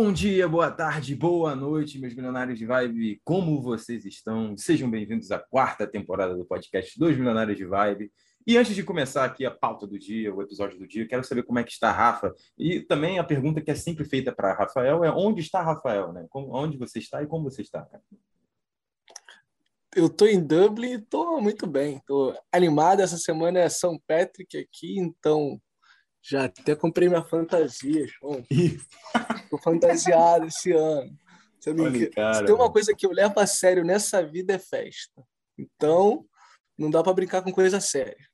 Bom dia, boa tarde, boa noite, meus milionários de vibe. Como vocês estão? Sejam bem-vindos à quarta temporada do podcast Dois Milionários de Vibe. E antes de começar aqui a pauta do dia, o episódio do dia, quero saber como é que está a Rafa. E também a pergunta que é sempre feita para Rafael é onde está Rafael, né? onde você está e como você está, cara? Eu estou em Dublin e estou muito bem. Estou animado. Essa semana é São Patrick aqui, então já até comprei minha fantasia, João. Tô fantasiado esse ano. Se, Olha, cara, Se tem uma coisa que eu levo a sério nessa vida é festa. Então, não dá para brincar com coisa séria.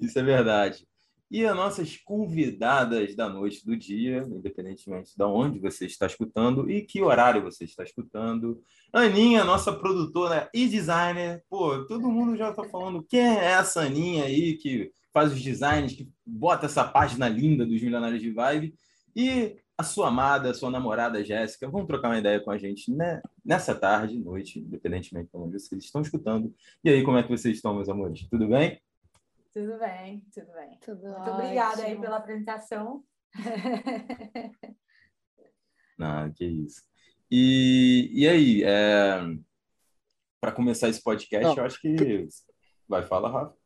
Isso é verdade. E as nossas convidadas da noite do dia, independentemente de onde você está escutando e que horário você está escutando. Aninha, nossa produtora e designer. Pô, todo mundo já está falando quem é essa Aninha aí que faz os designs, que bota essa página linda dos Milionários de Vibe. E a sua amada, a sua namorada Jéssica, vão trocar uma ideia com a gente né? nessa tarde, noite, independentemente de onde vocês estão escutando. E aí, como é que vocês estão, meus amores? Tudo bem? Tudo bem, tudo bem. Tudo Muito ótimo. obrigada aí pela apresentação. Não, que isso. E, e aí, é... para começar esse podcast, Não. eu acho que. Vai, fala, Rafa.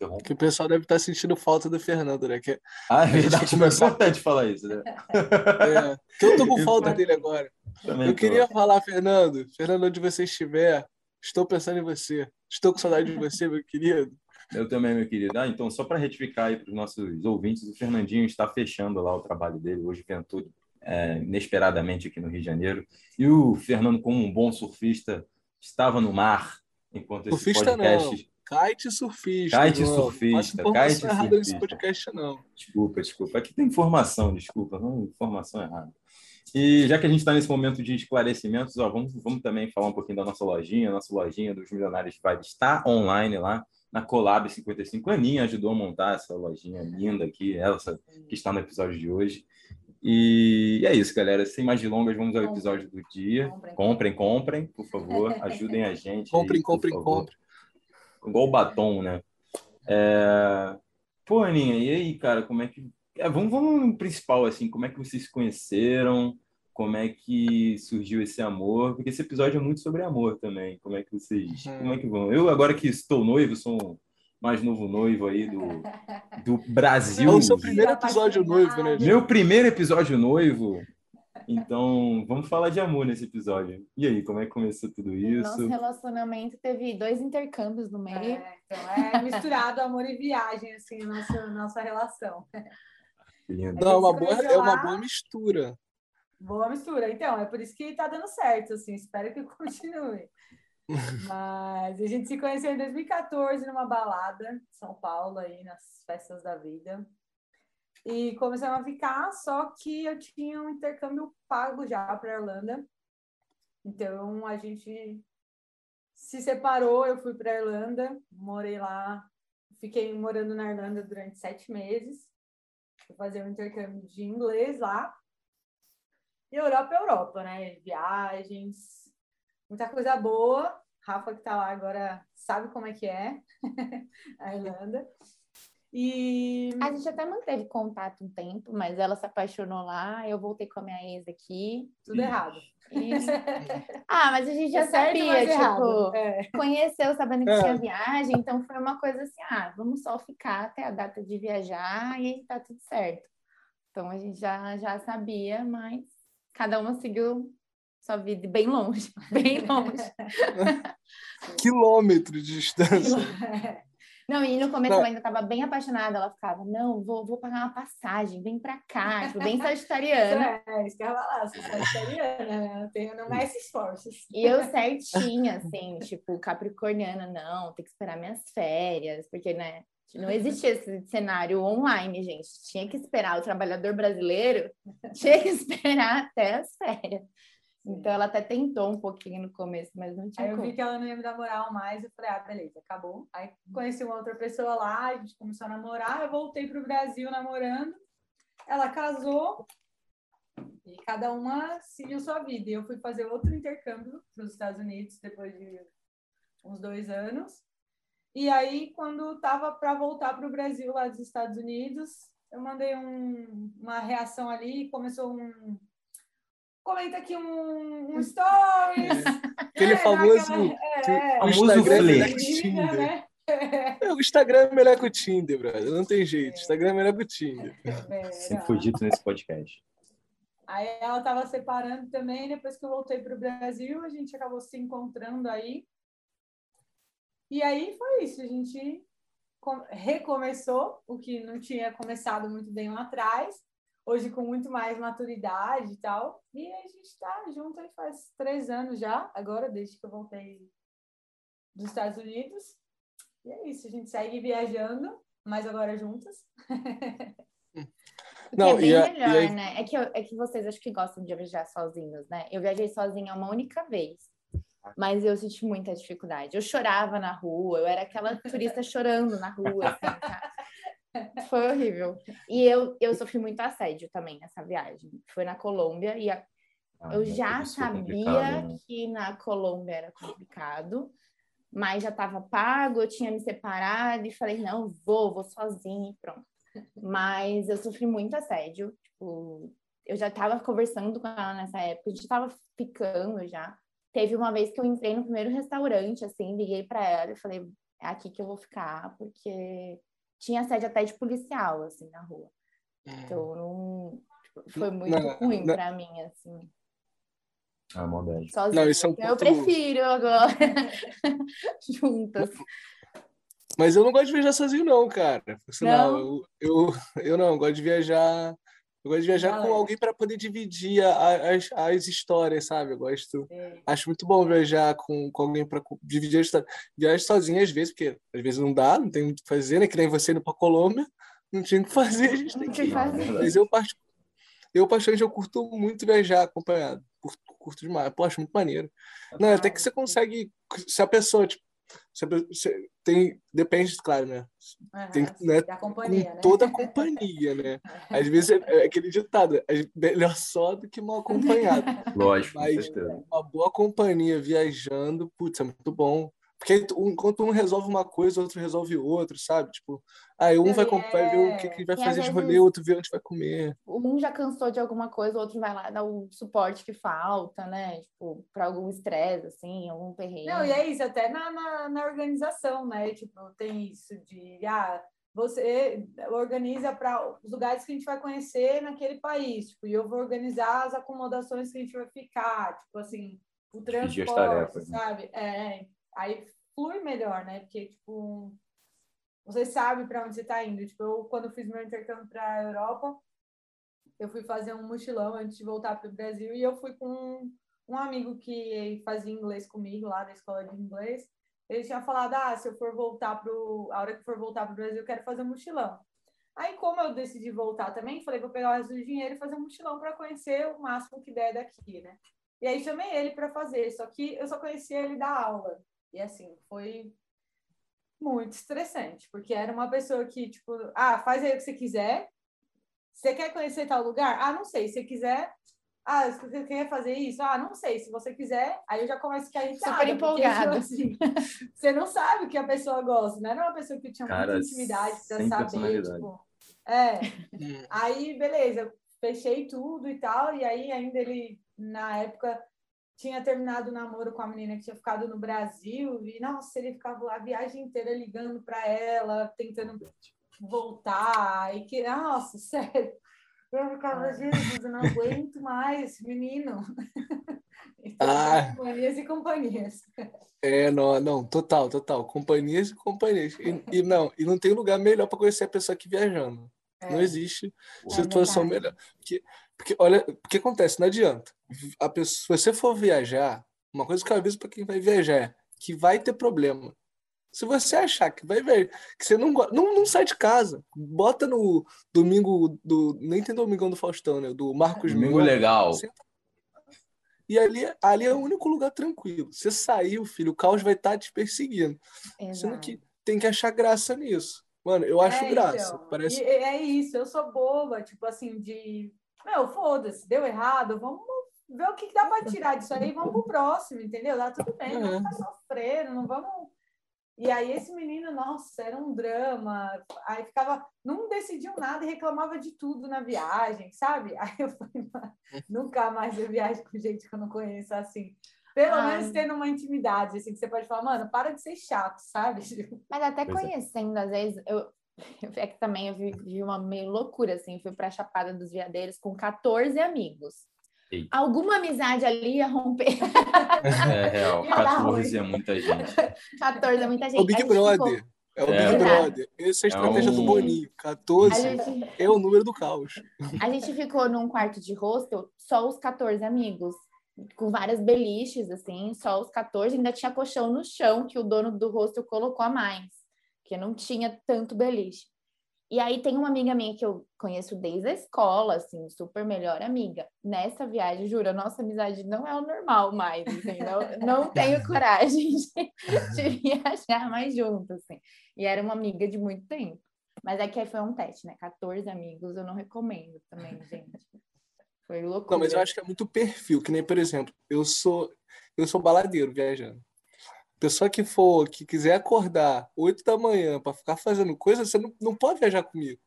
Interrompe. Que o pessoal deve estar sentindo falta do Fernando, né? Que ah, é verdade, é importante falar isso, né? É, que eu tô com falta dele agora. Também eu tô. queria falar, Fernando, Fernando, onde você estiver, estou pensando em você. Estou com saudade de você, meu querido. Eu também, meu querido. Ah, então, só para retificar aí para os nossos ouvintes, o Fernandinho está fechando lá o trabalho dele. Hoje ventou é, inesperadamente aqui no Rio de Janeiro. E o Fernando, como um bom surfista, estava no mar enquanto surfista esse podcast... Não Kite surfista. Kite surfista. Não kite surfista. nesse podcast, não. Desculpa, desculpa. Aqui tem informação, desculpa. Não, informação errada. E já que a gente está nesse momento de esclarecimentos, ó, vamos, vamos também falar um pouquinho da nossa lojinha. Nossa lojinha dos Milionários Vibe está online lá na Colab 55. A Aninha ajudou a montar essa lojinha linda aqui, essa que está no episódio de hoje. E é isso, galera. Sem mais delongas, vamos ao episódio do dia. Comprem, comprem, comprem por favor. Ajudem a gente. Comprem, aí, comprem, comprem igual o batom, né? É... Pô, Aninha, e aí, cara, como é que. É, vamos, vamos no principal, assim, como é que vocês se conheceram? Como é que surgiu esse amor? Porque esse episódio é muito sobre amor também. Como é que vocês. Uhum. Como é que vão? Eu, agora que estou noivo, sou um mais novo noivo aí do, do Brasil. É o seu primeiro episódio noivo, né? Meu primeiro episódio noivo. Então, vamos falar de amor nesse episódio. E aí, como é que começou tudo isso? Nosso relacionamento teve dois intercâmbios no meio. É, então é misturado amor e viagem, assim, nossa, nossa relação. Não, é uma boa, é uma boa mistura. Boa mistura. Então, é por isso que tá dando certo, assim, espero que continue. Mas a gente se conheceu em 2014 numa balada São Paulo, aí nas festas da vida. E começamos a ficar, só que eu tinha um intercâmbio pago já para Irlanda. Então a gente se separou, eu fui para Irlanda, morei lá, fiquei morando na Irlanda durante sete meses. Fui fazer um intercâmbio de inglês lá. E Europa é Europa, né? Viagens, muita coisa boa. Rafa que tá lá agora sabe como é que é a Irlanda. E a gente até manteve contato um tempo, mas ela se apaixonou lá, eu voltei com a minha ex aqui. Tudo errado. E... ah, mas a gente já é sabia, tipo, é. conheceu sabendo que é. tinha viagem, então foi uma coisa assim, ah, vamos só ficar até a data de viajar e tá tudo certo. Então a gente já, já sabia, mas cada uma seguiu sua vida bem longe, bem longe. Quilômetros de distância. Não, e no começo não. ela ainda estava bem apaixonada. Ela ficava, não, vou, vou pagar uma passagem, vem pra cá, tipo, bem sagitariana. é, isso que ia falar, sou sagitariana, né? Não mais esforços. E eu certinha, assim, tipo, capricorniana, não, tem que esperar minhas férias, porque, né, não existia esse cenário online, gente. Tinha que esperar o trabalhador brasileiro, tinha que esperar até as férias. Então ela até tentou um pouquinho no começo, mas não tinha. Aí eu como. vi que ela não ia me dar moral mais, eu falei, ah, beleza, acabou. Aí conheci uma outra pessoa lá, a gente começou a namorar, eu voltei para o Brasil namorando. Ela casou e cada uma seguiu sua vida. E eu fui fazer outro intercâmbio para os Estados Unidos depois de uns dois anos. E aí, quando estava para voltar para o Brasil lá dos Estados Unidos, eu mandei um, uma reação ali, começou um. Comenta aqui um, um stories. Aquele é, famoso. é, famoso flerte. Né? É, o Instagram é melhor que o Tinder, brother. Não tem jeito. O Instagram é melhor que o Tinder. É, Sempre foi dito nesse podcast. Aí ela estava separando também, depois que eu voltei para o Brasil, a gente acabou se encontrando aí. E aí foi isso, a gente recomeçou o que não tinha começado muito bem lá atrás, hoje com muito mais maturidade e tal. E a gente está junto aí faz três anos já, agora, desde que eu voltei dos Estados Unidos. E é isso, a gente segue viajando, mas agora juntas. Não, é bem a, melhor, aí... né? É que, eu, é que vocês acho que gostam de viajar sozinhos, né? Eu viajei sozinha uma única vez, mas eu senti muita dificuldade. Eu chorava na rua, eu era aquela turista chorando na rua, assim? Foi horrível. E eu, eu sofri muito assédio também nessa viagem. Foi na Colômbia e a... ah, eu já sabia né? que na Colômbia era complicado, mas já estava pago, eu tinha me separado e falei, não, vou, vou sozinha e pronto. Mas eu sofri muito assédio. Tipo, eu já estava conversando com ela nessa época, a gente estava ficando já. Teve uma vez que eu entrei no primeiro restaurante, assim, liguei para ela e falei: é aqui que eu vou ficar, porque tinha assédio até de policial, assim, na rua. Então, não, tipo, foi muito não, ruim para mim, assim. Ah, maldade. Sozinha. Não, isso é um eu prefiro agora juntas. Mas eu não gosto de viajar sozinho, não, cara. Não, eu, eu, eu não, gosto de viajar. Eu gosto de viajar ah, com alguém para poder dividir a, as, as histórias, sabe? Eu gosto. É. Acho muito bom viajar com, com alguém para dividir a história. Viajar sozinho às vezes, porque às vezes não dá, não tem muito o que fazer, né? Que nem você indo para Colômbia, não tinha o que fazer, a gente tem que ir. Mas eu, eu, particularmente, eu curto muito viajar acompanhado. Curto, curto demais. Pô, acho muito maneiro. Não, até que você consegue. Se a pessoa, tipo, você tem depende claro né? Uhum, tem né, da companhia, com né? toda a companhia né? Às vezes é, é aquele ditado é melhor só do que mal acompanhado. Lógico mas uma boa companhia viajando putz é muito bom porque enquanto um resolve uma coisa, o outro resolve outra, sabe? Tipo, aí um vai, é... vai ver o que, que vai fazer de rolê, o outro vê onde vai comer. Um já cansou de alguma coisa, o outro vai lá dar o suporte que falta, né? Tipo, para algum estresse, assim, algum perrengue. Não, e é isso, até na, na, na organização, né? Tipo, tem isso de, ah, você organiza para os lugares que a gente vai conhecer naquele país, tipo, e eu vou organizar as acomodações que a gente vai ficar, tipo assim, o transporte, tarefas, né? sabe? É, aí flui melhor, né? Porque, tipo, você sabe para onde você está indo. Tipo, eu, quando fiz meu intercâmbio para a Europa, eu fui fazer um mochilão antes de voltar para o Brasil e eu fui com um, um amigo que fazia inglês comigo lá da escola de inglês. Ele tinha falado, ah, se eu for voltar pro, a hora que for voltar para o Brasil, eu quero fazer um mochilão. Aí, como eu decidi voltar também, falei, vou pegar o resto do dinheiro e fazer um mochilão para conhecer o máximo que der daqui, né? E aí chamei ele para fazer, só que eu só conhecia ele da aula. E assim, foi muito estressante, porque era uma pessoa que, tipo, ah, faz aí o que você quiser. Você quer conhecer tal lugar? Ah, não sei. Se você quiser, ah, você quer fazer isso? Ah, não sei. Se você quiser, aí eu já começo a ficar irritada. Super empolgada. Assim, você não sabe o que a pessoa gosta. Não era uma pessoa que tinha Cara, muita intimidade para saber. Tipo, é. Aí, beleza. Fechei tudo e tal. E aí, ainda ele, na época, tinha terminado o namoro com a menina que tinha ficado no Brasil e nossa, ele ficava lá a viagem inteira ligando para ela, tentando voltar e que nossa, sério. Eu ficava, Jesus, eu não aguento mais menino. Então, ah, companhias e companhias. É, não, não, total, total. Companhias e companhias. E, e não, e não tem lugar melhor para conhecer a pessoa que viajando. É. Não existe é situação melhor. Porque, porque, olha, o que acontece? Não adianta. A pessoa, se você for viajar, uma coisa que eu aviso para quem vai viajar é que vai ter problema. Se você achar que vai ver, que você não gosta, não, não sai de casa. Bota no domingo do. Nem tem domingão do Faustão, né? Do Marcos Domingo legal. Senta, e ali, ali é o único lugar tranquilo. Você saiu, filho, o caos vai estar tá te perseguindo. Exato. Sendo que tem que achar graça nisso. Mano, eu acho é, graça. Então, Parece... é isso, eu sou boba, tipo assim, de. Meu, foda-se, deu errado, vamos ver o que dá para tirar disso aí, vamos pro próximo, entendeu? Dá tudo bem, não vamos ficar sofrendo, não vamos. E aí esse menino, nossa, era um drama. Aí ficava, não decidiu nada e reclamava de tudo na viagem, sabe? Aí eu falei, nunca mais eu viajo com gente que eu não conheço assim. Pelo Ai. menos tendo uma intimidade, assim, que você pode falar, mano, para de ser chato, sabe? Mas até é. conhecendo, às vezes, eu, é que também eu vi, uma meio loucura, assim, fui pra Chapada dos Veadeiros com 14 amigos. Eita. Alguma amizade ali ia romper. É real, 14 é muita gente. 14 é muita gente. O Big Brother. Ficou... É o é. Big Brother. Essa é a estratégia é um... do Boninho. 14 gente... é o número do caos. A gente ficou num quarto de hostel, só os 14 amigos com várias beliches, assim, só os 14, ainda tinha colchão no chão que o dono do hostel colocou a mais, que não tinha tanto beliche. E aí tem uma amiga minha que eu conheço desde a escola, assim, super melhor amiga. Nessa viagem, juro, a nossa amizade não é o normal mais, assim, não, não tenho coragem de, de viajar mais junto, assim. E era uma amiga de muito tempo. Mas é foi um teste, né? 14 amigos, eu não recomendo também, gente. Foi loucura. Não, mas eu acho que é muito perfil, que nem, por exemplo, eu sou eu sou baladeiro viajando. Pessoa que for, que quiser acordar 8 da manhã para ficar fazendo coisa, você não, não pode viajar comigo.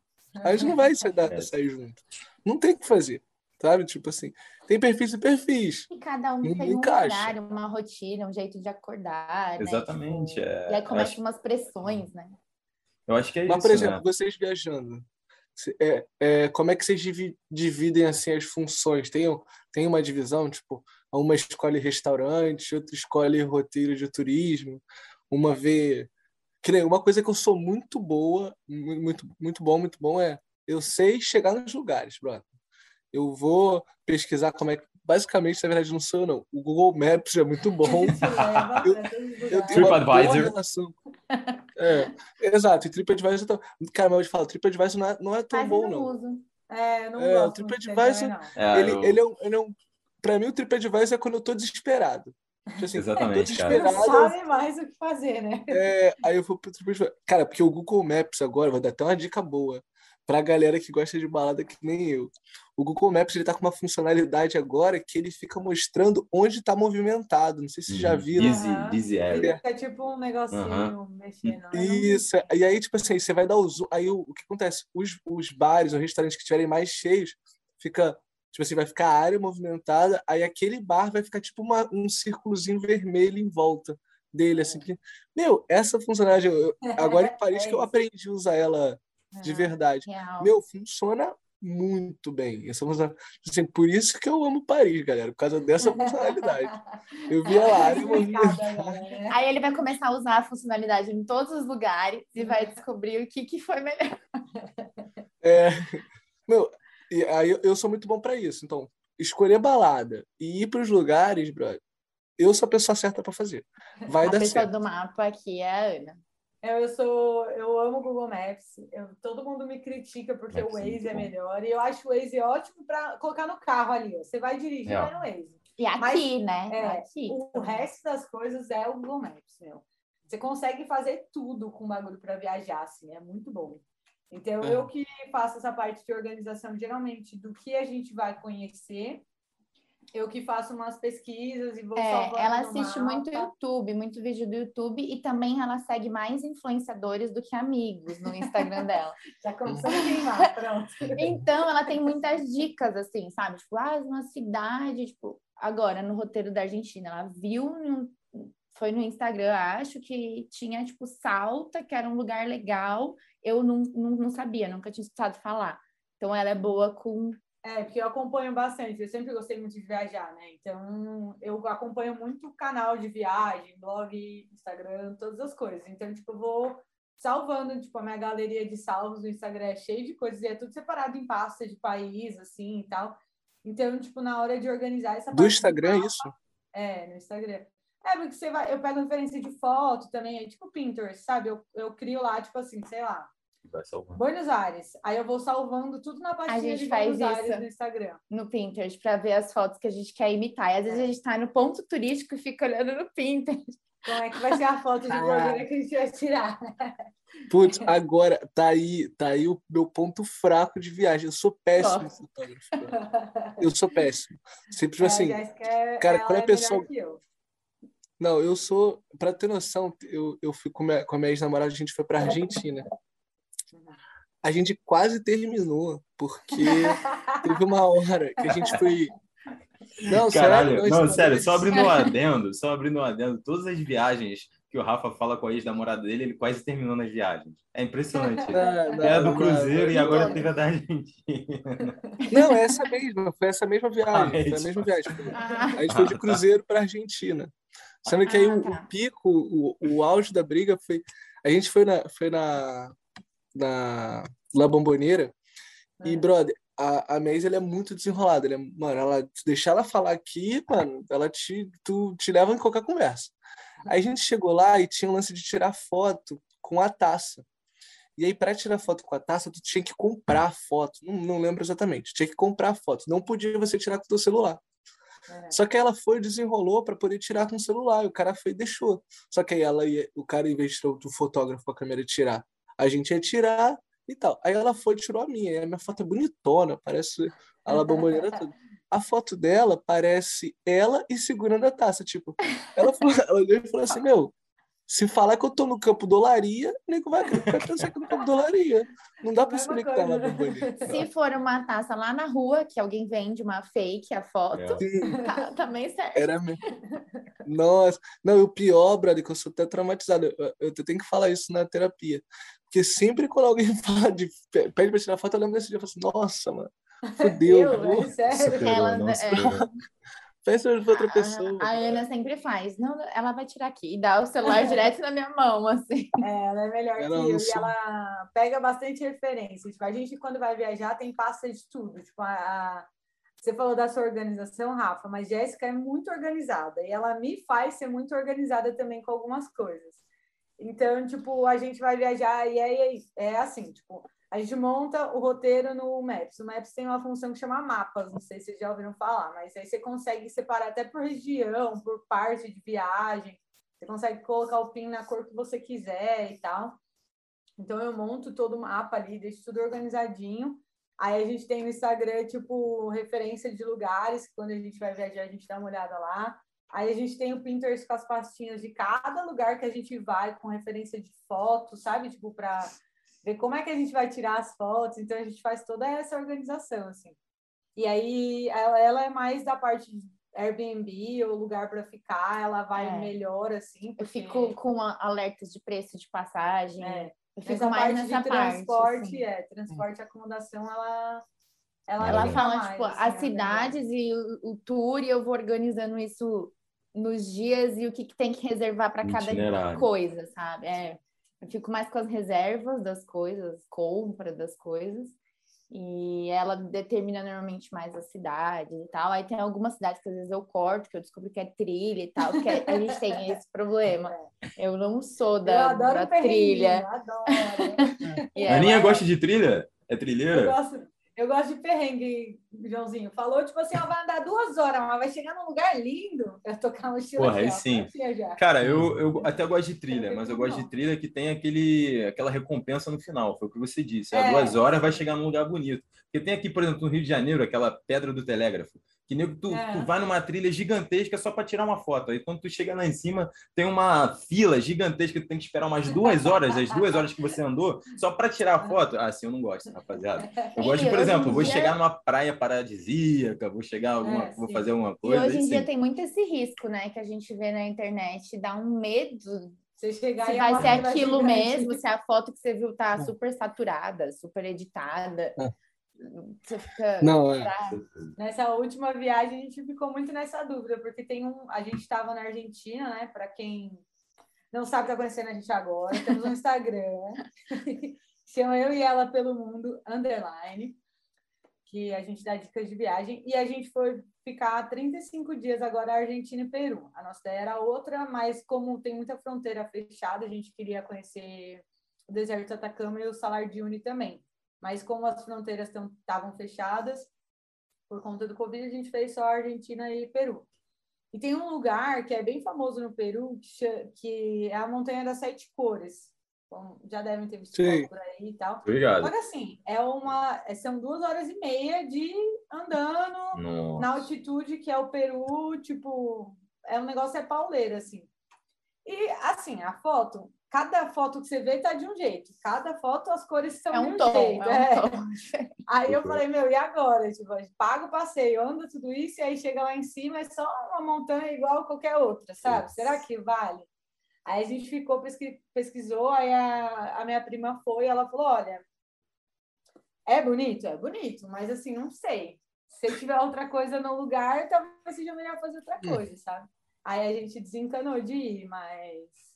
A gente não vai sair, é. sair junto. Não tem o que fazer. Sabe? Tipo assim, tem perfis e perfis. E cada um tem um encaixa. horário, uma rotina, um jeito de acordar. Né? Exatamente. Né? É. E aí começa acho... umas pressões, né? Eu acho que é Mas, isso. Mas, por exemplo, né? vocês viajando, é, é, como é que vocês dividem assim as funções? Tem, tem uma divisão, tipo, uma escolhe restaurante, outra escolhe roteiro de turismo, uma vê. Que nem uma coisa que eu sou muito boa, muito, muito bom, muito bom é eu sei chegar nos lugares, brother. Eu vou pesquisar como é que. Basicamente, na verdade, não sou eu, não. O Google Maps é muito bom. eu, eu tenho uma boa relação. É, exato, e TripAdvisor tá... Cara, mas eu te falo, TripAdvisor não é, não é tão mas bom, não. não. Uso. É, não é, o TripAdvisor, é, ele, ele, é um, ele é um. Pra mim, o TripAdvisor é quando eu tô desesperado. Tipo assim, Exatamente, cara. Não sabe mais o que fazer, né? É, aí eu vou pro TripAdvisor. Cara, porque o Google Maps agora vai dar até uma dica boa pra galera que gosta de balada que nem eu. O Google Maps ele tá com uma funcionalidade agora que ele fica mostrando onde está movimentado. Não sei se vocês já uhum. viram. Easy, uhum. easy area. Fica tipo um negocinho uhum. mexendo. Né? Isso. E aí, tipo assim, você vai dar o zoom. Aí o, o que acontece? Os, os bares, os restaurantes que estiverem mais cheios, fica. Tipo assim, vai ficar a área movimentada, aí aquele bar vai ficar tipo uma, um círculozinho vermelho em volta dele, assim. Porque, meu, essa funcionalidade, eu, agora em Paris é que eu aprendi a usar ela de ah, verdade. Meu, funciona muito bem. Essa assim, por isso que eu amo Paris, galera, por causa dessa funcionalidade. Eu vi lá. Né? Aí ele vai começar a usar a funcionalidade em todos os lugares e vai descobrir o que, que foi melhor. É, meu, e aí eu sou muito bom para isso. Então, escolher balada e ir para os lugares, brother, eu sou a pessoa certa para fazer. Vai a dar certo. A pessoa do mapa aqui é a Ana. Eu, eu sou, eu amo o Google Maps. Eu, todo mundo me critica porque Maps o Waze é melhor. E eu acho o Waze ótimo para colocar no carro ali. Ó. Você vai dirigir, é. vai no Waze. E aqui, Mas, né? É, aqui. O resto das coisas é o Google Maps, meu. Você consegue fazer tudo com bagulho para viajar, assim, é muito bom. Então, é. eu que faço essa parte de organização, geralmente, do que a gente vai conhecer eu que faço umas pesquisas e vou é, Ela assiste muito YouTube, muito vídeo do YouTube e também ela segue mais influenciadores do que amigos no Instagram dela. Já começou a queimar, pronto. então, ela tem muitas dicas, assim, sabe? Tipo, ah, uma cidade, tipo, agora no roteiro da Argentina, ela viu, foi no Instagram, acho que tinha, tipo, Salta, que era um lugar legal. Eu não, não, não sabia, nunca tinha escutado falar. Então, ela é boa com é, porque eu acompanho bastante, eu sempre gostei muito de viajar, né? Então, eu acompanho muito canal de viagem, blog, Instagram, todas as coisas. Então, tipo, eu vou salvando, tipo, a minha galeria de salvos no Instagram é cheia de coisas, e é tudo separado em pasta de país, assim, e tal. Então, tipo, na hora de organizar essa Do Instagram, é isso? É, no Instagram. É, porque você vai, eu pego referência de foto também, é tipo Pinterest, sabe? Eu, eu crio lá, tipo assim, sei lá. Buenos Aires. Aí eu vou salvando tudo na pastinha de Buenos Aires no Instagram. No Pinterest, para ver as fotos que a gente quer imitar. E às vezes é. a gente está no ponto turístico e fica olhando no Pinterest. Como é que vai ser a foto de blogueira que a gente vai tirar? Putz, agora tá aí, tá aí o meu ponto fraco de viagem. Eu sou péssimo fotógrafo. Eu sou péssimo. Sempre é, assim. É, cara, quando a pessoa. Não, eu sou. Pra ter noção, eu, eu fui com, minha, com a minha ex-namorada, a gente foi pra Argentina. A gente quase terminou, porque teve uma hora que a gente foi. Não, Caralho, sério, não, sério, só abrindo um adendo, só abrindo um adendo, todas as viagens que o Rafa fala com a ex-namorada dele, ele quase terminou nas viagens. É impressionante. Não, não, é a do Cruzeiro não, e agora teve a da Argentina. Não, é essa mesma, foi essa mesma viagem. Foi a mesma viagem. A gente foi de Cruzeiro para Argentina. Sendo que aí o, o pico, o, o auge da briga foi. A gente foi na, foi na, na La Bombonera e, brother, a, a Maze ela é muito desenrolada. Ela é, mano, ela deixar ela falar aqui, mano, ela te, tu, te leva em qualquer conversa. Aí a gente chegou lá e tinha o lance de tirar foto com a taça. E aí, para tirar foto com a taça, tu tinha que comprar a foto. Não, não lembro exatamente. Tinha que comprar a foto. Não podia você tirar com o teu celular. É. Só que ela foi desenrolou para poder tirar com o celular. E o cara foi e deixou. Só que aí ela ia, o cara, em vez de o fotógrafo com a câmera tirar, a gente ia tirar e tal. Aí ela foi e tirou a minha. E a minha foto é bonitona, parece a La Bombonera tudo a foto dela parece ela e segurando a taça. Tipo, ela, falou, ela olhou e falou assim: Meu, se falar que eu tô no campo do Olaria, o nego vai, vai pensar que eu tô no campo do Olaria. Não dá pra explicar tá nada bonito. Se for uma taça lá na rua, que alguém vende uma fake, a foto, é. tá, também serve. Era mesmo. Nossa, não, o pior, brother, que eu sou até traumatizado. Eu, eu tenho que falar isso na terapia. Porque sempre quando alguém fala de pede pra tirar foto, eu lembro desse dia e falo assim, nossa, mano. Fudeu. Eu, é sério. Ela, nossa, é... Peça pra outra pessoa. A, a, Ana sempre faz. Não, ela vai tirar aqui e dá o celular direto na minha mão, assim. É, ela é melhor ela que eu. E ela pega bastante referência. Tipo, a gente, quando vai viajar, tem pasta de tudo. Tipo, a, a... Você falou da sua organização, Rafa, mas Jéssica é muito organizada. E ela me faz ser muito organizada também com algumas coisas. Então, tipo, a gente vai viajar e é, é assim, tipo, a gente monta o roteiro no Maps. O Maps tem uma função que chama mapas, não sei se vocês já ouviram falar, mas aí você consegue separar até por região, por parte de viagem. Você consegue colocar o PIN na cor que você quiser e tal. Então eu monto todo o mapa ali, deixo tudo organizadinho. Aí a gente tem no Instagram, tipo, referência de lugares, quando a gente vai viajar, a gente dá uma olhada lá. Aí a gente tem o Pinterest com as pastinhas de cada lugar que a gente vai, com referência de foto, sabe? Tipo, para ver como é que a gente vai tirar as fotos. Então a gente faz toda essa organização, assim. E aí ela, ela é mais da parte de Airbnb ou lugar para ficar, ela vai é. melhor, assim. Porque... Eu fico com alertas de preço de passagem. É. Eu fico mais nessa de transporte, parte, assim. é, transporte e acomodação, ela ela, ela fala mais, tipo assim, as cidades e o, o, tour e eu vou organizando isso nos dias e o que, que tem que reservar para cada coisa, sabe? É. Eu fico mais com as reservas das coisas, compra das coisas. E ela determina normalmente mais as cidades e tal. Aí tem algumas cidades que às vezes eu corto, que eu descubro que é trilha e tal, porque a gente tem esse problema. Eu não sou da, da trilha. Eu adoro. a Aninha ela... gosta de trilha? É trilheira? Eu gosto, eu gosto de perrengue, Joãozinho. Falou, tipo assim, ó, vai andar duas horas, mas vai chegar num lugar lindo. Eu tocar uma mochila. Porra, aí sim. Cara, eu, eu até gosto de trilha, mas eu gosto de trilha que tem aquele, aquela recompensa no final. Foi o que você disse. É. duas horas vai chegar num lugar bonito. Porque tem aqui, por exemplo, no Rio de Janeiro, aquela pedra do telégrafo. Que nego, tu, é. tu vai numa trilha gigantesca só para tirar uma foto. Aí quando tu chega lá em cima, tem uma fila gigantesca que tu tem que esperar umas duas horas, as duas horas que você andou, só para tirar a foto. Ah, assim eu não gosto, rapaziada. Eu gosto, por exemplo, vou dia... chegar numa praia paradisíaca, vou chegar alguma, é, vou fazer alguma coisa. E hoje em assim. dia tem muito esse risco, né, que a gente vê na internet, dá um medo você chegar se vai ser aquilo mesmo, se a foto que você viu tá super saturada, super editada. É. Você fica. Não, é. Nessa última viagem, a gente ficou muito nessa dúvida, porque tem um. A gente estava na Argentina, né? Para quem não sabe o que está acontecendo a gente agora, temos um Instagram, chama Eu e Ela pelo Mundo, underline, que a gente dá dicas de viagem, e a gente foi ficar 35 dias agora Argentina e Peru. A nossa ideia era outra, mas como tem muita fronteira fechada, a gente queria conhecer o deserto Atacama e o Salar de Uyuni também. Mas como as fronteiras estavam fechadas por conta do Covid, a gente fez só Argentina e Peru. E tem um lugar que é bem famoso no Peru, que é a Montanha das Sete Cores. Bom, já devem ter visto por aí e tal. Obrigado. Que assim, é uma, são duas horas e meia de andando Nossa. na altitude que é o Peru, tipo, é um negócio é pauleiro, assim. assim, a foto, cada foto que você vê tá de um jeito. Cada foto as cores são é um de um tom, jeito. É um tom. Aí eu falei, meu, e agora? Tipo, paga o passeio, anda tudo isso, e aí chega lá em cima, é só uma montanha igual qualquer outra, sabe? Será que vale? Aí a gente ficou, pesquisou, aí a, a minha prima foi, ela falou, olha, é bonito? É bonito, mas assim, não sei. Se tiver outra coisa no lugar, talvez seja melhor fazer outra hum. coisa, sabe? Aí a gente desencanou de ir, mas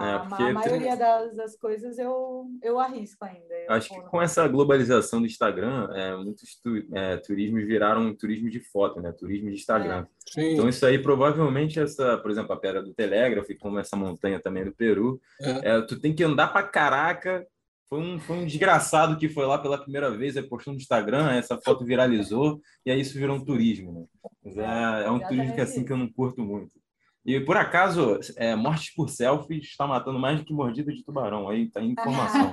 é, a, a maioria tem... das, das, coisas eu, eu arrisco ainda. Eu Acho que com essa globalização do Instagram, é, muitos tu, é, turismos viraram turismo de foto, né? Turismo de Instagram. É. Então isso aí provavelmente essa, por exemplo, a Pedra do Telégrafo, como essa montanha também do Peru, é. é. tu tem que andar para caraca foi um, foi um desgraçado que foi lá pela primeira vez, aí postou no Instagram, essa foto viralizou, e aí isso virou um turismo, né? Mas é, é um turismo que, assim, que eu não curto muito. E, por acaso, é, mortes por selfies está matando mais do que mordida de tubarão. Aí tá informação.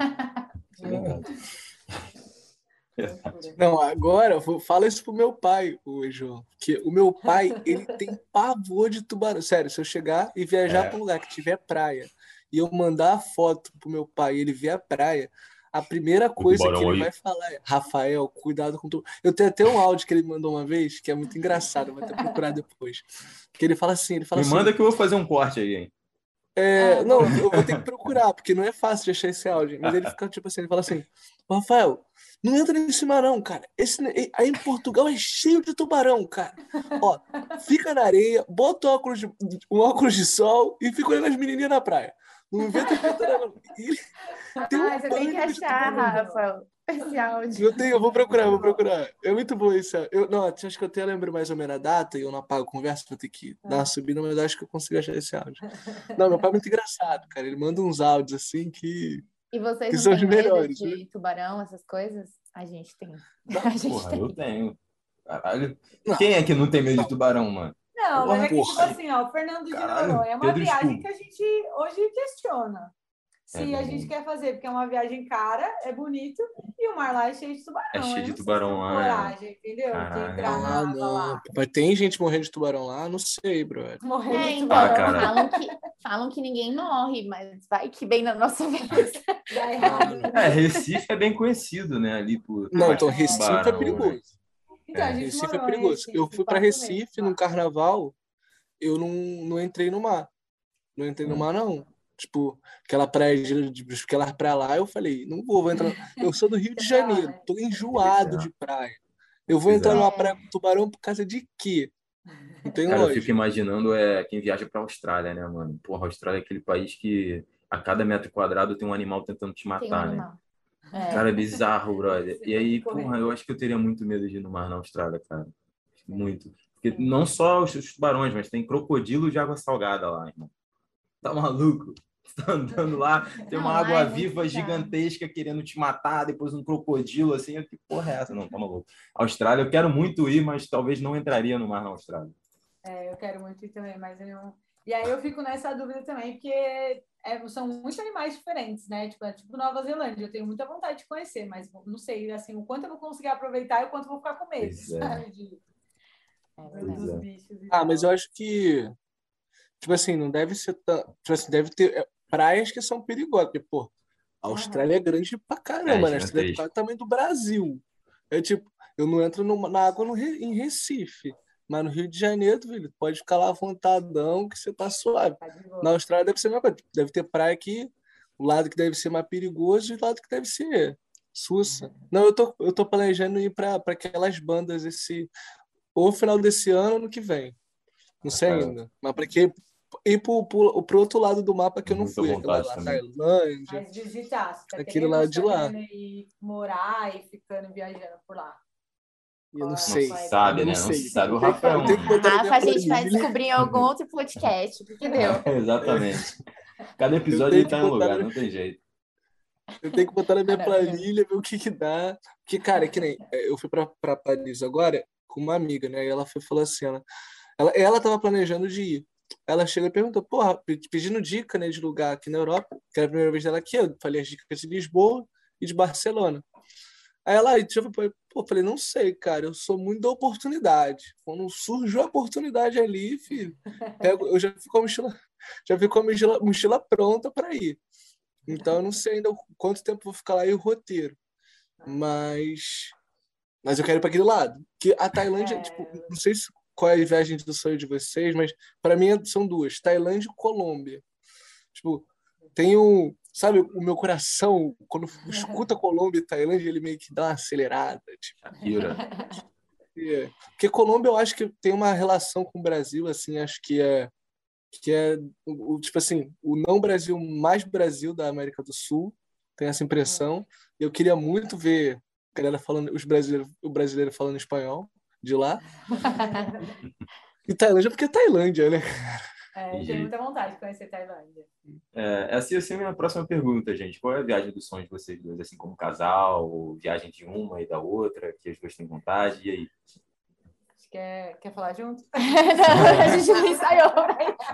Não, agora fala isso pro meu pai, o João. Que o meu pai, ele tem pavor de tubarão. Sério, se eu chegar e viajar é. para um lugar que tiver praia e eu mandar a foto pro meu pai e ele ver a praia, a primeira coisa que ele vai falar é: Rafael, cuidado com tu. Eu tenho até um áudio que ele mandou uma vez, que é muito engraçado, vou até procurar depois. Que ele fala assim: ele fala Me assim, manda que eu vou fazer um corte aí, hein? É, não, eu vou ter que procurar, porque não é fácil de achar esse áudio. Mas ele fica tipo assim: ele fala assim, Rafael, não entra nesse mar, não, cara. Esse, aí em Portugal é cheio de tubarão, cara. Ó, fica na areia, bota um óculos de, um óculos de sol e fica olhando as menininhas na praia. Não inventa não. Tem um ah, você tem que achar, Rafa, esse áudio. Eu, tenho, eu vou procurar, vou procurar. É muito bom isso. Eu, não, acho que eu até lembro mais ou menos a data e eu não apago a conversa, vou ter que dar uma ah. subida, mas acho que eu consigo achar esse áudio. Não, meu pai é muito engraçado, cara. Ele manda uns áudios assim que. E vocês que não são os melhores, de né? tubarão, essas coisas? A gente tem. a gente porra, tem. eu tenho. Caralho. Não. Quem é que não tem medo de tubarão, mano? Não, mas é que, tipo assim, ó, o Fernando de Noronha é uma Pedro viagem que a gente hoje questiona. Se é a gente quer fazer, porque é uma viagem cara, é bonito, e o mar lá é cheio de tubarão. É cheio de tubarão lá. É. Coragem, entendeu? De entrar ah, não. lá. Mas tem gente morrendo de tubarão lá? Não sei, bro. Morrendo é, de então, tubarão. Ah, falam, que, falam que ninguém morre, mas vai que bem na nossa vez. Dá errado. É, Recife é bem conhecido, né? Ali por. Não, então Recife é é perigoso. Então, é, Recife é perigoso. Recife, eu fui para Recife num carnaval, eu não, não entrei no mar. Não entrei no hum. mar, não. Tipo, aquela praia de, aquela praia lá, eu falei, não vou, vou entrar. Eu sou do Rio de Janeiro, tô enjoado de praia. Eu vou entrar numa praia com tubarão por causa de quê? Não tem Cara, lógica. eu fico imaginando é, quem viaja pra Austrália, né, mano? Porra, a Austrália é aquele país que a cada metro quadrado tem um animal tentando te matar, um né? É. Cara, é bizarro, brother. E aí, porra, eu acho que eu teria muito medo de ir no mar na Austrália, cara. Muito. Porque não só os tubarões, mas tem crocodilo de água salgada lá, irmão. Tá maluco? Tá andando lá, tem uma água viva gigantesca querendo te matar, depois um crocodilo, assim, que porra é essa? Não, tá maluco. Austrália, eu quero muito ir, mas talvez não entraria no mar na Austrália. É, eu quero muito ir também, mas eu não... E aí eu fico nessa dúvida também, porque é, são muitos animais diferentes, né? Tipo, é tipo Nova Zelândia, eu tenho muita vontade de conhecer, mas não sei, assim, o quanto eu vou conseguir aproveitar e o quanto eu vou ficar com medo, pois é. sabe? De... É, é. ah, mas eu acho que tipo assim, não deve ser tão. Tipo assim, deve ter praias que são perigosas, porque, pô, a Austrália é grande pra caramba, é, né? A Austrália é do tamanho do Brasil. É tipo, eu não entro no, na água no, em Recife. Mas no Rio de Janeiro, filho, pode ficar lá vontadão que você tá suave. Tá na Austrália deve ser a mesma coisa. Deve ter praia que o lado que deve ser mais perigoso e o lado que deve ser sussa. Não, eu tô, eu tô planejando ir para aquelas bandas esse ou final desse ano ou no que vem. Não sei ainda. Mas para que ir pro, pro, pro outro lado do mapa que eu não fui, aquela lá, Tailândia. Mas visitar, você tá aquele lado de lá. E morar e ficando viajando por lá. Eu não sei. Não sabe, né? Não, sei. sabe. O Rafael. Rafa, a gente vai descobrir em algum outro podcast. O que deu? exatamente. Cada episódio ele tá em um lugar, não tem jeito. Eu tenho que botar na minha planilha, ver o que que dá. Porque, cara, é que nem... É, eu fui pra, pra Paris agora com uma amiga, né? E ela foi falou assim, ela, ela, ela tava planejando de ir. Ela chega e perguntou, porra, pedindo dica, né, de lugar aqui na Europa, que era a primeira vez dela aqui, eu falei as dicas de Lisboa e de Barcelona. Aí ela, deixa eu pô, eu falei, não sei, cara, eu sou muito da oportunidade. Quando surgiu a oportunidade ali, filho, pego, eu já fico com a mochila, já vim com a mochila, mochila pronta para ir. Então eu não sei ainda quanto tempo vou ficar lá e o roteiro. Mas mas eu quero ir para aquele lado. Que a Tailândia, é... tipo, não sei se, qual é a viagem do sonho de vocês, mas para mim são duas: Tailândia e Colômbia. Tipo, tem um. Sabe, o meu coração, quando escuta Colômbia e Tailândia, ele meio que dá uma acelerada. Tipo. É. Porque Colômbia eu acho que tem uma relação com o Brasil, assim, acho que é que é o tipo assim, o não Brasil mais Brasil da América do Sul, tem essa impressão. Eu queria muito ver a galera falando, os brasileiros, o brasileiro falando espanhol de lá. e Tailândia, porque é Tailândia, né? É, tenho muita vontade de conhecer Tailândia. É, essa ia ser a minha próxima pergunta, gente. Qual é a viagem dos sonhos de vocês dois, assim, como casal, viagem de uma e da outra, que as duas têm vontade, e aí? Quer, quer falar junto? A gente não ensaiou.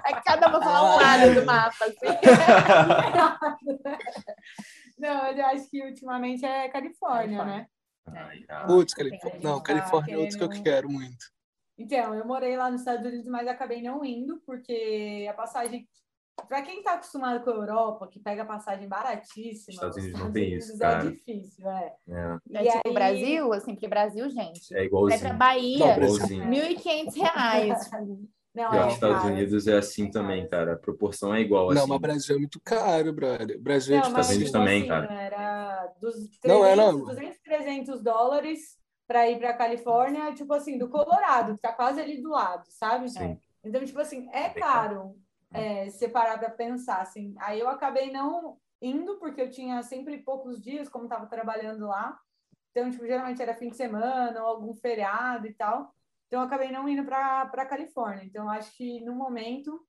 Aí cada uma falar um lado do mapa. Assim. não, eu acho que ultimamente é Califórnia, Califórnia. né? Ah, Putz, Califórnia. Não, Califórnia é outro que eu quero muito. Então, eu morei lá nos Estados Unidos, mas acabei não indo, porque a passagem. Para quem está acostumado com a Europa, que pega passagem baratíssima, Estados Unidos não tem isso, é cara. É difícil, é. É, é tipo aí... Brasil, assim, porque Brasil, gente. É igualzinho. Vai para Bahia, 1.500 reais. Não, é, Estados Unidos é assim é também, cara. A proporção é igual. Não, assim. mas Brasil é muito caro, brother. Brasil não, é tipo Estados Unidos assim, também, assim, cara. Era dos 300, não, é, não. 200, 300 dólares para ir para Califórnia, tipo assim, do Colorado, que tá quase ali do lado, sabe? Sim. Então, tipo assim, é caro é, separar para pensar, assim. Aí eu acabei não indo, porque eu tinha sempre poucos dias, como estava trabalhando lá. Então, tipo, geralmente era fim de semana ou algum feriado e tal. Então, eu acabei não indo para Califórnia. Então, acho que no momento,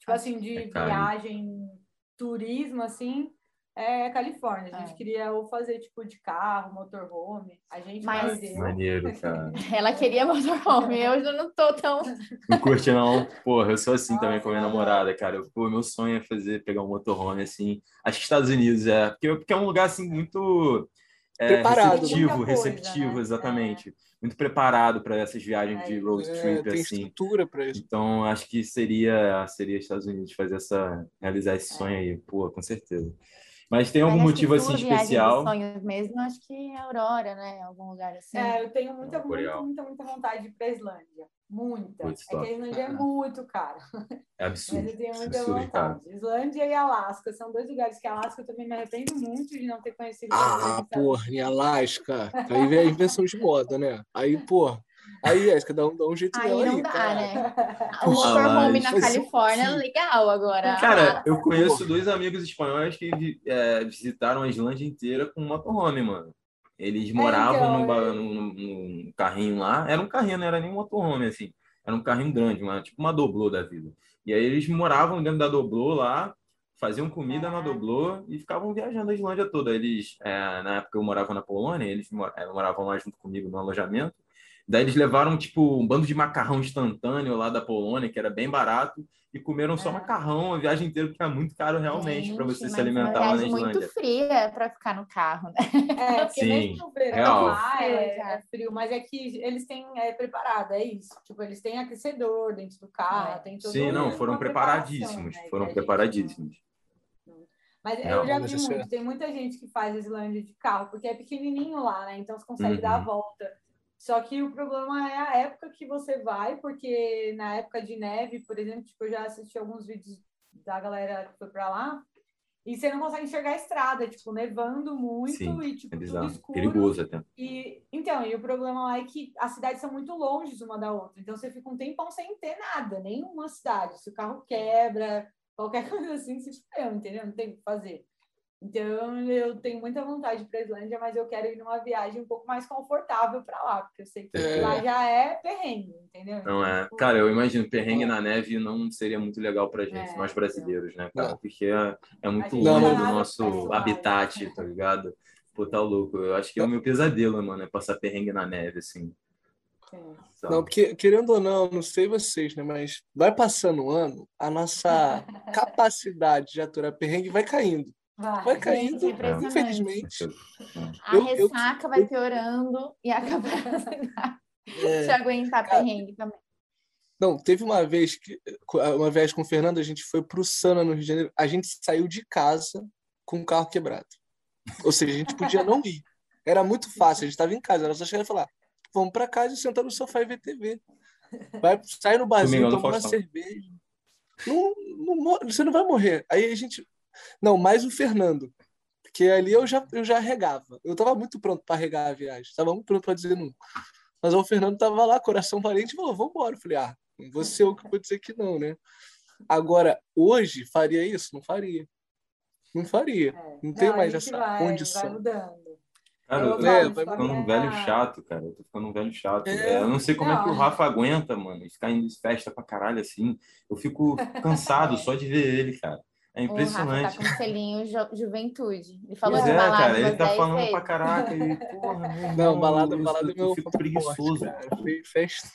tipo assim, de é viagem, turismo, assim, é Califórnia. A gente é. queria ou fazer tipo de carro, motorhome. A gente Mas... fazia. Maneiro, cara. Ela queria motorhome, eu já não tô tão. Não curte, não. Porra, eu sou assim Nossa, também com a minha namorada, cara. Eu, pô, meu sonho é fazer, pegar um motorhome assim. Acho que Estados Unidos é. Porque, porque é um lugar assim muito. É, Preparado. Receptivo, coisa, receptivo, né? exatamente. É. Muito preparado para essas viagens de road é, trip, tem assim. estrutura para isso. Então, acho que seria, seria Estados Unidos fazer essa, realizar esse sonho aí. Pô, com certeza. Mas tem algum motivo assim especial? sonhos mesmo, acho que é Aurora, né? Algum lugar assim. É, eu tenho muita, é, muita, muita, muita vontade de ir para a Islândia. Muita. Muito é que a Islândia é muito cara. É absurdo. Mas eu tenho muita absurdo, vontade. Cara. Islândia e Alasca são dois lugares que Alasca eu também me arrependo muito de não ter conhecido. Ah, porra, em Alasca. Aí vem a invenção de moda, né? Aí, porra. Aí, Jéssica, dá um, dá um jeito aí não aí, dá, cara. né? O motorhome na Califórnia é legal agora. Cara, eu conheço dois amigos espanhóis que é, visitaram a Islândia inteira com motorhome, mano. Eles é, moravam então, num, carrinho lá. Era um carrinho, não era nem um motorhome, assim. Era um carrinho grande, uma, tipo uma doblô da vida. E aí eles moravam dentro da doblô lá, faziam comida na doblô e ficavam viajando a Islândia toda. Eles, é, na época eu morava na Polônia, eles moravam lá junto comigo no alojamento. Daí eles levaram, tipo, um bando de macarrão instantâneo lá da Polônia, que era bem barato, e comeram só é. macarrão a viagem inteira, porque é muito caro realmente para você se alimentar lá na Islândia. muito fria para ficar no carro, né? É, porque Sim, mesmo no verão lá é, é, frio, mas é que eles têm é, preparado, é isso. Tipo, eles têm aquecedor dentro do carro, é. tem todo Sim, não, foram preparadíssimos, né, foram preparadíssimos. Mas não, eu já vi muito, tem muita gente que faz a Islândia de carro, porque é pequenininho lá, né? Então você consegue uhum. dar a uhum. volta. Só que o problema é a época que você vai, porque na época de neve, por exemplo, tipo, eu já assisti alguns vídeos da galera que foi para lá, e você não consegue enxergar a estrada, tipo, nevando muito Sim, e tipo, é tudo escuro. Perigoso até. E, então, e o problema lá é que as cidades são muito longe uma da outra. Então você fica um tempão sem ter nada, nenhuma cidade. Se o carro quebra, qualquer coisa assim, se fudeu, entendeu? Não tem o que fazer. Então, eu tenho muita vontade para a Islândia, mas eu quero ir numa viagem um pouco mais confortável para lá, porque eu sei que é. lá já é perrengue, entendeu? Não é. Tipo, Cara, eu imagino perrengue é. na neve não seria muito legal para gente, é, nós brasileiros, né, cara? Porque é, é muito longe do nosso habitat, tá ligado? Pô, tá louco. Eu acho que é o meu pesadelo, mano, é passar perrengue na neve, assim. Não, porque, querendo ou não, não sei vocês, né? Mas vai passando o ano, a nossa capacidade de aturar perrengue vai caindo. Vai, vai caindo, gente, é infelizmente. A eu, ressaca eu, vai piorando e a capacidade é, de aguentar cara, perrengue também. Não, teve uma vez que uma vez com o Fernando, a gente foi pro Sana no Rio de Janeiro, a gente saiu de casa com o carro quebrado. Ou seja, a gente podia não ir. Era muito fácil, a gente estava em casa, era só chegar e falar: "Vamos para casa e sentar no sofá e ver TV". Vai sair no barzinho, tomar uma cerveja. Não, não, você não vai morrer. Aí a gente não, mais o Fernando. Porque ali eu já, eu já regava. Eu estava muito pronto para regar a viagem. Estava muito pronto para dizer não. Mas o Fernando estava lá, coração valente, e falou: vamos embora. Eu falei: ah, você é o que vou dizer que não, né? Agora, hoje, faria isso? Não faria. Não faria. É. Não tem não, mais essa vai, condição. Vai mudando. Cara, eu tô é, ficando um velho chato, cara. Eu tô ficando um velho chato. É. É, eu não sei como não. é que o Rafa aguenta, mano, ficar indo de festa pra caralho assim. Eu fico cansado só de ver ele, cara. É impressionante. O Rafa tá com selinho ju juventude. Ele falou pois de é, balada, cara, ele tá falando vezes. pra caraca. E, porra, não, não, balada, balada eu, eu fico preguiçoso. Festa.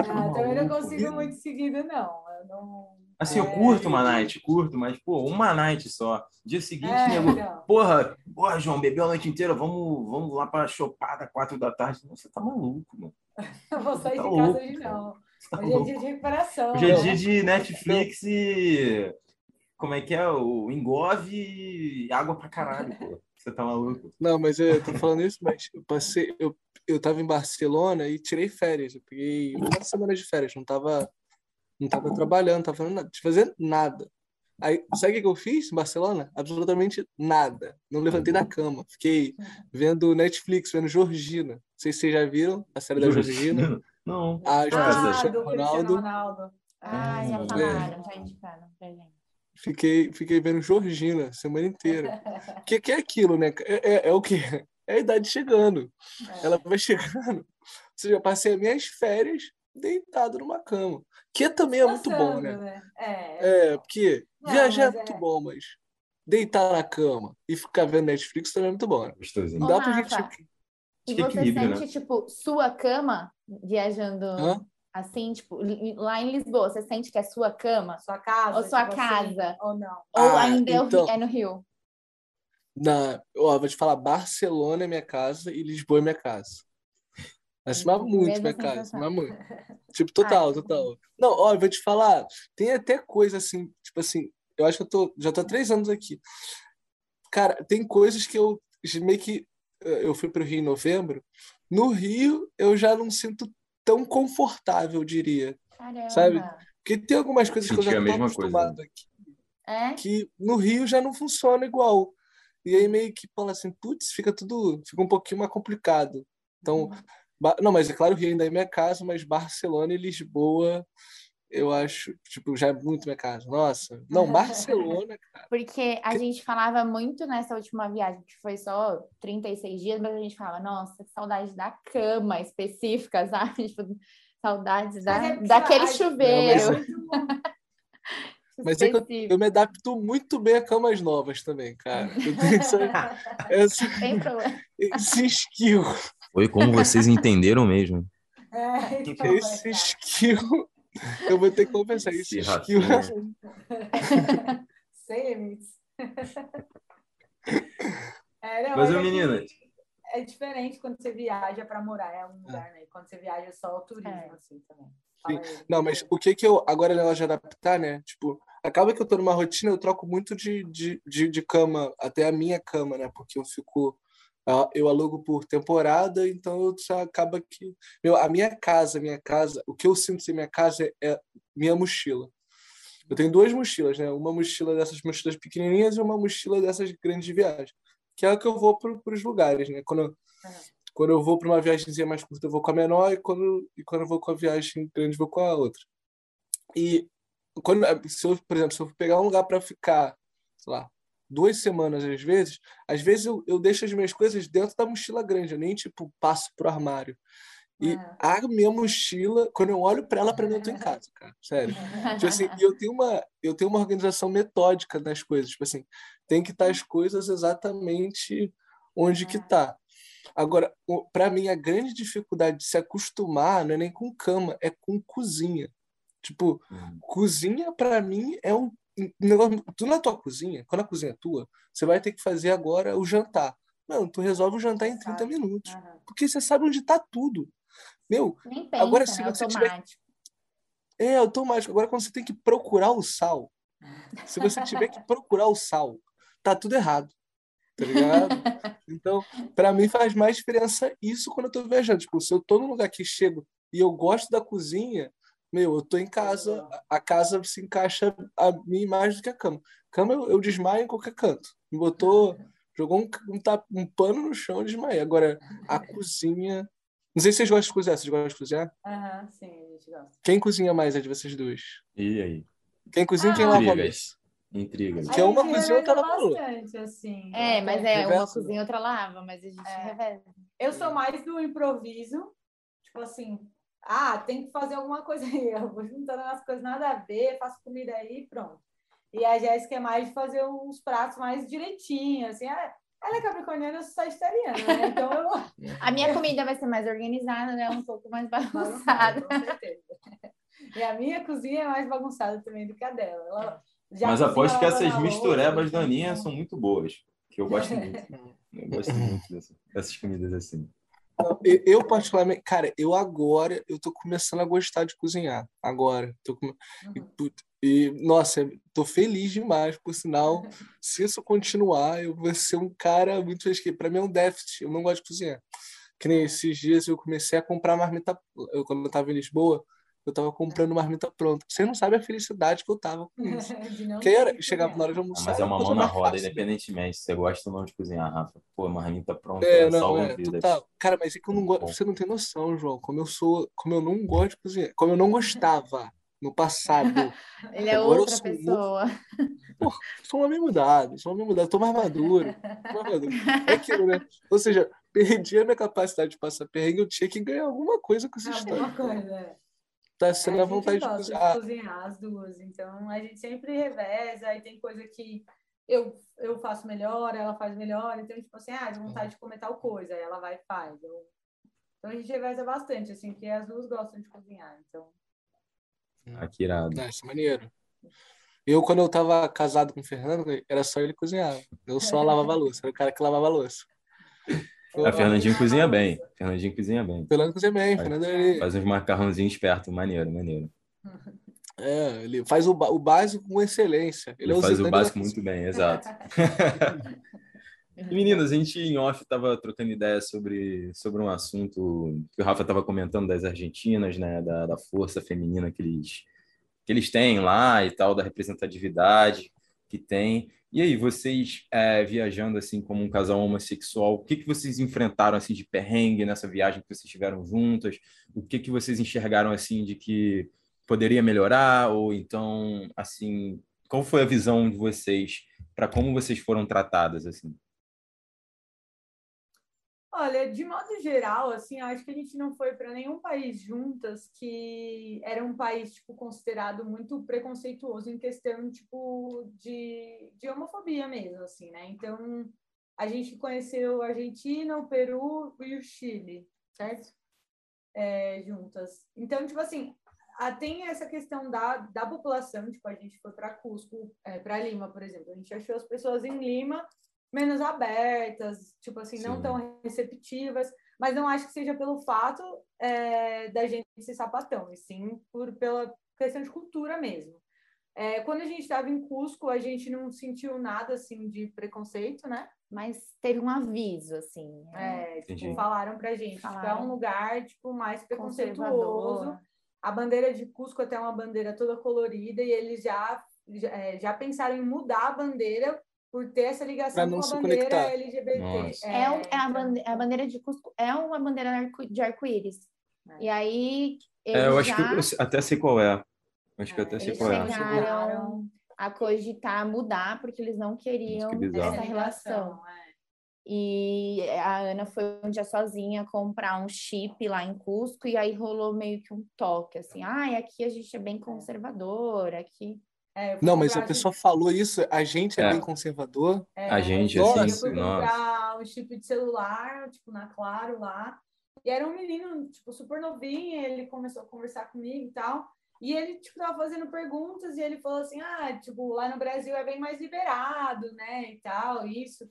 Ah, também não consigo muito seguido, não. Eu não Assim, é... eu curto uma night, curto, mas, pô, uma night só. Dia seguinte, é, nego, porra, porra, João, bebeu a noite inteira, vamos, vamos lá pra chopada, quatro da tarde. Você tá maluco, mano. Eu vou sair tá de louco, casa hoje, não. Tá hoje louco. é dia de recuperação. Hoje é dia de Netflix e. Como é que é? O engove e água pra caralho, pô. Você tá maluco? Não, mas eu tô falando isso, mas eu passei. Eu, eu tava em Barcelona e tirei férias. Eu peguei uma semana de férias, não tava não estava trabalhando, não estava fazendo nada, fazendo nada. Aí, sabe o que eu fiz em Barcelona? Absolutamente nada. Não levantei da cama. Fiquei vendo Netflix, vendo Georgina. Não sei se vocês já viram a série da Georgina. Não. A ah, do Ronaldo. Ronaldo. Ah, já falaram, já indicaram pra gente. Fiquei, fiquei vendo Georgina a semana inteira. O que, que é aquilo, né? É, é, é, o quê? É a idade chegando. É. Ela vai chegando. Ou seja, eu passei as minhas férias deitado numa cama. Que também é muito bom, né? né? É. é, porque Não, viajar é muito é. bom, mas deitar na cama e ficar vendo Netflix também é muito bom. Né? Gostosinho. Dá pra gente. E você sente, né? tipo, sua cama viajando Hã? Assim, tipo, lá em Lisboa, você sente que é sua cama? Sua casa? Ou sua tipo assim, casa? Assim, ou não? Ou ah, ainda é então, é no Rio? Na, ó, vou te falar, Barcelona é minha casa e Lisboa é minha casa. Acima muito minha casa, acima muito. Tipo, total, total. Não, ó, eu vou te falar, tem até coisa assim, tipo assim, eu acho que eu tô, já tô há três anos aqui. Cara, tem coisas que eu meio que. Eh, eu fui pro Rio em novembro. No Rio, eu já não sinto tão confortável, eu diria. Caramba. Sabe? Porque tem algumas coisas Senti que eu já tô acostumado coisa. aqui. É? Que no Rio já não funciona igual. E aí meio que fala assim, putz, fica tudo, fica um pouquinho mais complicado. Então, uhum. Não, mas é claro, Rio ainda é minha casa, mas Barcelona e Lisboa, eu acho, tipo, já é muito minha casa. Nossa, não, Barcelona, cara. Porque a gente falava muito nessa última viagem, que foi só 36 dias, mas a gente falava, nossa, que saudade da cama específica, sabe? Tipo, saudades da, é daquele chuveiro. Não, mas... Mas é que eu, eu, me adapto muito bem a camas novas também, cara. Eu tenho essa, essa, esse skill. Foi como vocês entenderam mesmo. É, então, esse skill. Eu vou ter que conversar. Esse, esse skill. Sem limites. É, não, Mas, é meninas. É diferente quando você viaja para morar é um lugar, né? Quando você viaja só o turismo, é. assim também. Sim. Não, mas o que que eu. Agora ela já adaptar, né? Tipo, acaba que eu tô numa rotina, eu troco muito de, de, de, de cama, até a minha cama, né? Porque eu fico eu alugo por temporada, então acaba que meu, a minha casa, minha casa, o que eu sinto ser minha casa é minha mochila. Eu tenho duas mochilas, né? Uma mochila dessas mochilas pequenininhas e uma mochila dessas grandes de viagem, que é a que eu vou para os lugares, né? Quando eu, quando eu vou para uma viagemzinha mais curta, eu vou com a menor e quando e quando eu vou com a viagem grande, eu vou com a outra. E quando se eu, por exemplo, se eu pegar um lugar para ficar, sei lá, duas semanas às vezes, às vezes eu, eu deixo as minhas coisas dentro da mochila grande, eu nem tipo passo pro armário. E é. a minha mochila, quando eu olho para ela, para mim eu tô em casa, cara. Sério. tipo assim, eu tenho uma eu tenho uma organização metódica nas coisas, tipo assim, tem que estar as coisas exatamente onde que tá. Agora, para mim a grande dificuldade de se acostumar não é nem com cama, é com cozinha. Tipo, uhum. cozinha para mim é um negócio, tu na tua cozinha, quando a cozinha é tua, você vai ter que fazer agora o jantar. Não, tu resolve o jantar em 30 minutos. Uhum. Porque você sabe onde está tudo. Meu, pensa, agora se né? você tiver. É automático. Agora, quando você tem que procurar o sal, se você tiver que procurar o sal, tá tudo errado. Tá ligado? Então, para mim faz mais diferença isso quando eu tô viajando. Tipo, se eu tô num lugar que chego e eu gosto da cozinha, meu, eu tô em casa, a casa se encaixa a mim mais do que a cama. Cama eu, eu desmaio em qualquer canto. Me botou, jogou um, um, um pano no chão e desmaiei. Agora, a cozinha. Não sei se vocês gostam de cozinhar. Vocês gostam de cozinhar? Aham, uhum, sim, a gente gosta. Quem cozinha mais é de vocês dois? E aí? Quem cozinha e quem lava a louça? Intriga. Que é uma cozinha outra lava assim. É, mas é uma cozinha outra lava, mas a gente é. reveza. Eu sou mais do improviso, tipo assim, ah, tem que fazer alguma coisa aí. Eu vou juntando as coisas nada a ver, faço comida aí pronto. E a Jéssica é mais de fazer uns pratos mais direitinho, assim. Ela, ela é capricorniana, eu sou sagitariana, né? Então eu... A minha comida vai ser mais organizada, né? Um pouco mais bagunçada. Com certeza. E a minha cozinha é mais bagunçada também do que a dela. Ela Mas aposto que essas misturebas da Aninha são muito boas, que eu gosto muito. Eu gosto muito dessas, dessas comidas assim. Eu, eu, particularmente, cara, eu agora eu tô começando a gostar de cozinhar. Agora. Tô com... uhum. e, nossa, tô feliz demais, por sinal. se isso continuar, eu vou ser um cara muito feliz. Para mim é um déficit, eu não gosto de cozinhar. Que nem esses dias eu comecei a comprar marmita. Eu, quando eu tava em Lisboa, eu tava comprando marmita pronta. Você não sabe a felicidade que eu tava com isso. Porque era, chegava na hora de almoçar. Mas é uma mão na roda, fácil. independentemente. Você gosta ou não de cozinhar, Rafa. Pô, marmita pronta, é, não, salva é, vidas. Total. Cara, mas é que eu não gosto. Você não tem noção, João. Como eu sou. Como eu não gosto de cozinhar. Como eu não gostava no passado. Ele é Agora outra pessoa. Muito... Pô, sou um homem mudado, sou um homem mudado, tô mais maduro. Tô mais maduro. É aquilo, né? Ou seja, perdi a minha capacidade de passar perrengue, eu tinha que ganhar alguma coisa com essa história. Alguma coisa, é tá sendo a, a vontade de cozinhar. de cozinhar. as duas. Então a gente sempre reveza, aí tem coisa que eu, eu faço melhor, ela faz melhor. Então, tipo assim, ah, de vontade de comer tal coisa, aí ela vai e faz. Eu... Então a gente reveza bastante, assim, porque as duas gostam de cozinhar. Então. Ah, que irado. É, isso é maneiro. Eu, quando eu tava casado com o Fernando, era só ele cozinhar. Eu só lavava a louça, era o cara que lavava a louça. A Fernandinho cozinha bem. Fernandinho cozinha bem. Fernando cozinha bem. Faz, Fernando ele... faz uns macarrãozinhos esperto, maneiro, maneiro. É, ele faz o, o básico com excelência. Ele, ele é faz o básico muito bem, exato. e meninas, a gente em off estava trocando ideias sobre, sobre um assunto que o Rafa estava comentando das argentinas, né, da, da força feminina que eles, que eles têm lá e tal, da representatividade que tem. E aí, vocês é, viajando assim como um casal homossexual, o que, que vocês enfrentaram assim de perrengue nessa viagem que vocês tiveram juntas? O que, que vocês enxergaram assim de que poderia melhorar? Ou então, assim, qual foi a visão de vocês para como vocês foram tratadas assim? Olha, de modo geral, assim, acho que a gente não foi para nenhum país juntas que era um país tipo considerado muito preconceituoso em questão tipo de, de homofobia mesmo, assim, né? Então, a gente conheceu a Argentina, o Peru e o Chile, certo? É, juntas. Então, tipo assim, tem essa questão da, da população, tipo, a gente foi para Cusco, é, para Lima, por exemplo, a gente achou as pessoas em Lima menos abertas, tipo assim, não Sim. tão receptivas, mas não acho que seja pelo fato é, da gente ser sapatão, e sim por, pela questão de cultura mesmo. É, quando a gente estava em Cusco, a gente não sentiu nada assim de preconceito, né? Mas teve um aviso, assim. Né? É, tipo, falaram pra gente, falaram. Tipo, é um lugar tipo, mais preconceituoso. A bandeira de Cusco até é uma bandeira toda colorida e eles já, já, é, já pensaram em mudar a bandeira por ter essa ligação com a bandeira conectar. LGBT. É, é, é, a bandeira, a bandeira de Cusco é uma bandeira de arco-íris. É. E aí. É, eu acho que eu até sei qual é. Acho que eu até é, sei qual é. chegaram a cogitar mudar porque eles não queriam que essa relação. É. E a Ana foi um dia sozinha comprar um chip lá em Cusco e aí rolou meio que um toque assim, ah, aqui a gente é bem conservador, aqui é, não, mas a pessoa falou isso, a gente é, é. bem conservador. É, a gente, assim, eu fui comprar um chip de celular, tipo, na Claro lá. E era um menino, tipo, super novinho, ele começou a conversar comigo e tal. E ele, tipo, tava fazendo perguntas e ele falou assim, ah, tipo, lá no Brasil é bem mais liberado, né, e tal, isso.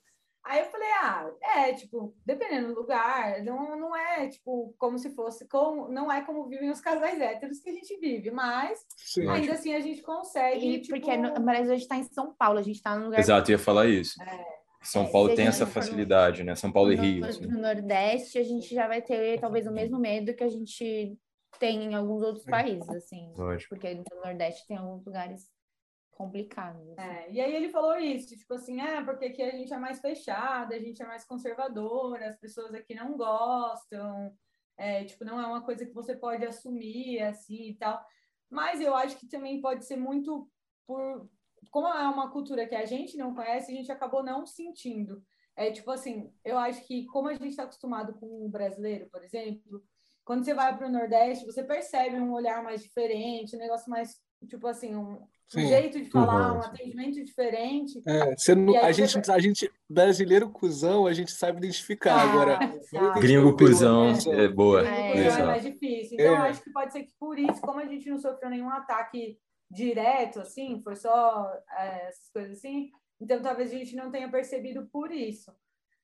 Aí eu falei, ah, é, tipo, dependendo do lugar, não, não é, tipo, como se fosse, como, não é como vivem os casais héteros que a gente vive, mas Sim, ainda assim a gente consegue. E, tipo... Porque no, mas a gente está em São Paulo, a gente está no lugar. Exato, ia falar isso. É. São é, Paulo tem essa facilidade, né? São Paulo no, e Rio. Assim. No Nordeste, a gente já vai ter talvez o mesmo medo que a gente tem em alguns outros países, assim. Lógico. Porque no Nordeste tem alguns lugares complicado. Assim. É, e aí ele falou isso, tipo assim, é, porque aqui a gente é mais fechada, a gente é mais conservadora, as pessoas aqui não gostam, é, tipo, não é uma coisa que você pode assumir, assim, e tal. Mas eu acho que também pode ser muito por... Como é uma cultura que a gente não conhece, a gente acabou não sentindo. É tipo assim, eu acho que como a gente está acostumado com o brasileiro, por exemplo, quando você vai para o Nordeste, você percebe um olhar mais diferente, um negócio mais, tipo assim, um, Sim, um jeito de falar, um atendimento diferente. É, você não, a, gente, você... a gente, brasileiro cuzão, a gente sabe identificar. Ah, Agora, gringo cuzão é, é boa. É, é, mais difícil. Então, é. acho que pode ser que por isso, como a gente não sofreu nenhum ataque direto, assim, foi só é, essas coisas assim, então talvez a gente não tenha percebido por isso.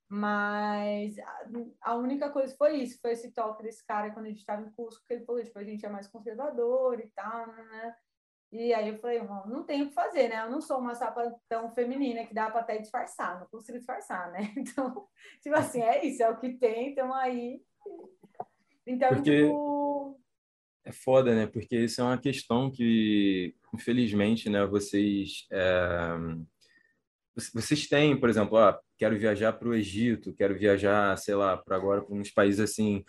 Mas a, a única coisa foi isso, foi esse toque desse cara quando a gente estava em curso, que ele falou, tipo, a gente é mais conservador e tal, né? E aí eu falei, não tenho o que fazer, né? Eu não sou uma sapatão feminina que dá para até disfarçar, não consigo disfarçar, né? Então, tipo assim, é isso, é o que tem, então aí. Então, Porque tipo. É foda, né? Porque isso é uma questão que, infelizmente, né, vocês. É... Vocês têm, por exemplo, ah, quero viajar para o Egito, quero viajar, sei lá, para agora para uns países assim,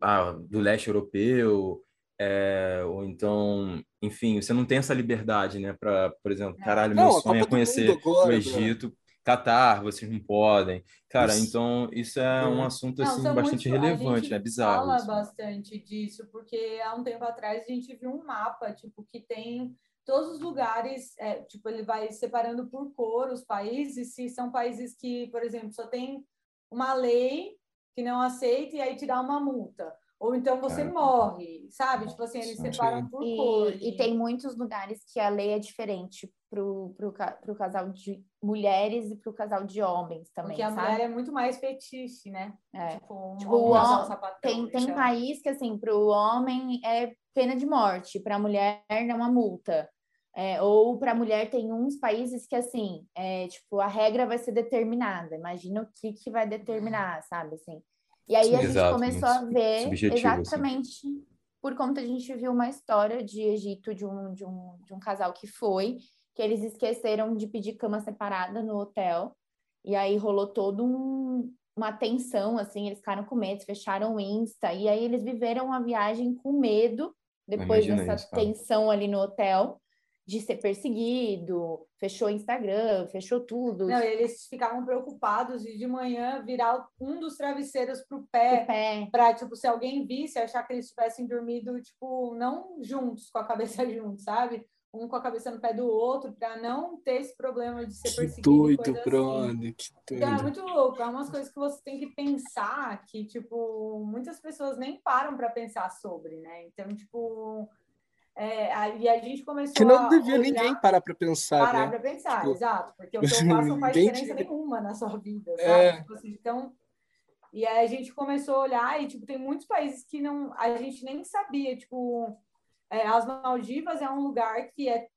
ah, do leste europeu, é, ou então, enfim, você não tem essa liberdade, né? Para, por exemplo, caralho, não, meu sonho é conhecer agora, o Egito, Catar, vocês não podem. Cara, isso. então isso é um assunto assim não, bastante muito, relevante, né? Bizarro. Fala isso. bastante disso, porque há um tempo atrás a gente viu um mapa, tipo, que tem todos os lugares, é, tipo, ele vai separando por cor os países, se são países que, por exemplo, só tem uma lei que não aceita e aí te dá uma multa ou então você é. morre, sabe? Tipo assim, eles separam por e, cor. E tem muitos lugares que a lei é diferente pro, pro, pro casal de mulheres e pro casal de homens também, Porque a sabe? mulher é muito mais fetiche, né? É. Tipo, um, tipo um o sapatão, tem, tem país que, assim, pro homem é pena de morte, pra mulher é uma multa. É, ou para mulher tem uns países que assim, é, tipo, a regra vai ser determinada. Imagina o que que vai determinar, sabe? Assim, e aí a Exato, gente começou a ver assim. exatamente assim. por conta a gente viu uma história de Egito de um, de um, de um casal que foi, que eles esqueceram de pedir cama separada no hotel. E aí rolou todo um, uma tensão, assim, eles ficaram com medo, fecharam o Insta, e aí eles viveram uma viagem com medo, depois dessa isso, tensão ali no hotel de ser perseguido, fechou o Instagram, fechou tudo. Não, eles ficavam preocupados de de manhã virar um dos travesseiros pro pé, pé. para tipo se alguém visse achar que eles tivessem dormido tipo não juntos com a cabeça juntos, sabe? Um com a cabeça no pé do outro para não ter esse problema de ser que perseguido. Doido, brother, assim. que doido. Então, é muito louco, é umas coisas que você tem que pensar que tipo muitas pessoas nem param para pensar sobre, né? Então, tipo, é, e a gente começou Que não devia ninguém parar para pensar. Parar né? para pensar, tipo, exato. Porque o que eu faço não faz diferença nenhuma na sua vida, sabe? É. Tipo assim, então, e aí a gente começou a olhar e, tipo, tem muitos países que não, a gente nem sabia. Tipo, é, as Maldivas é um lugar que é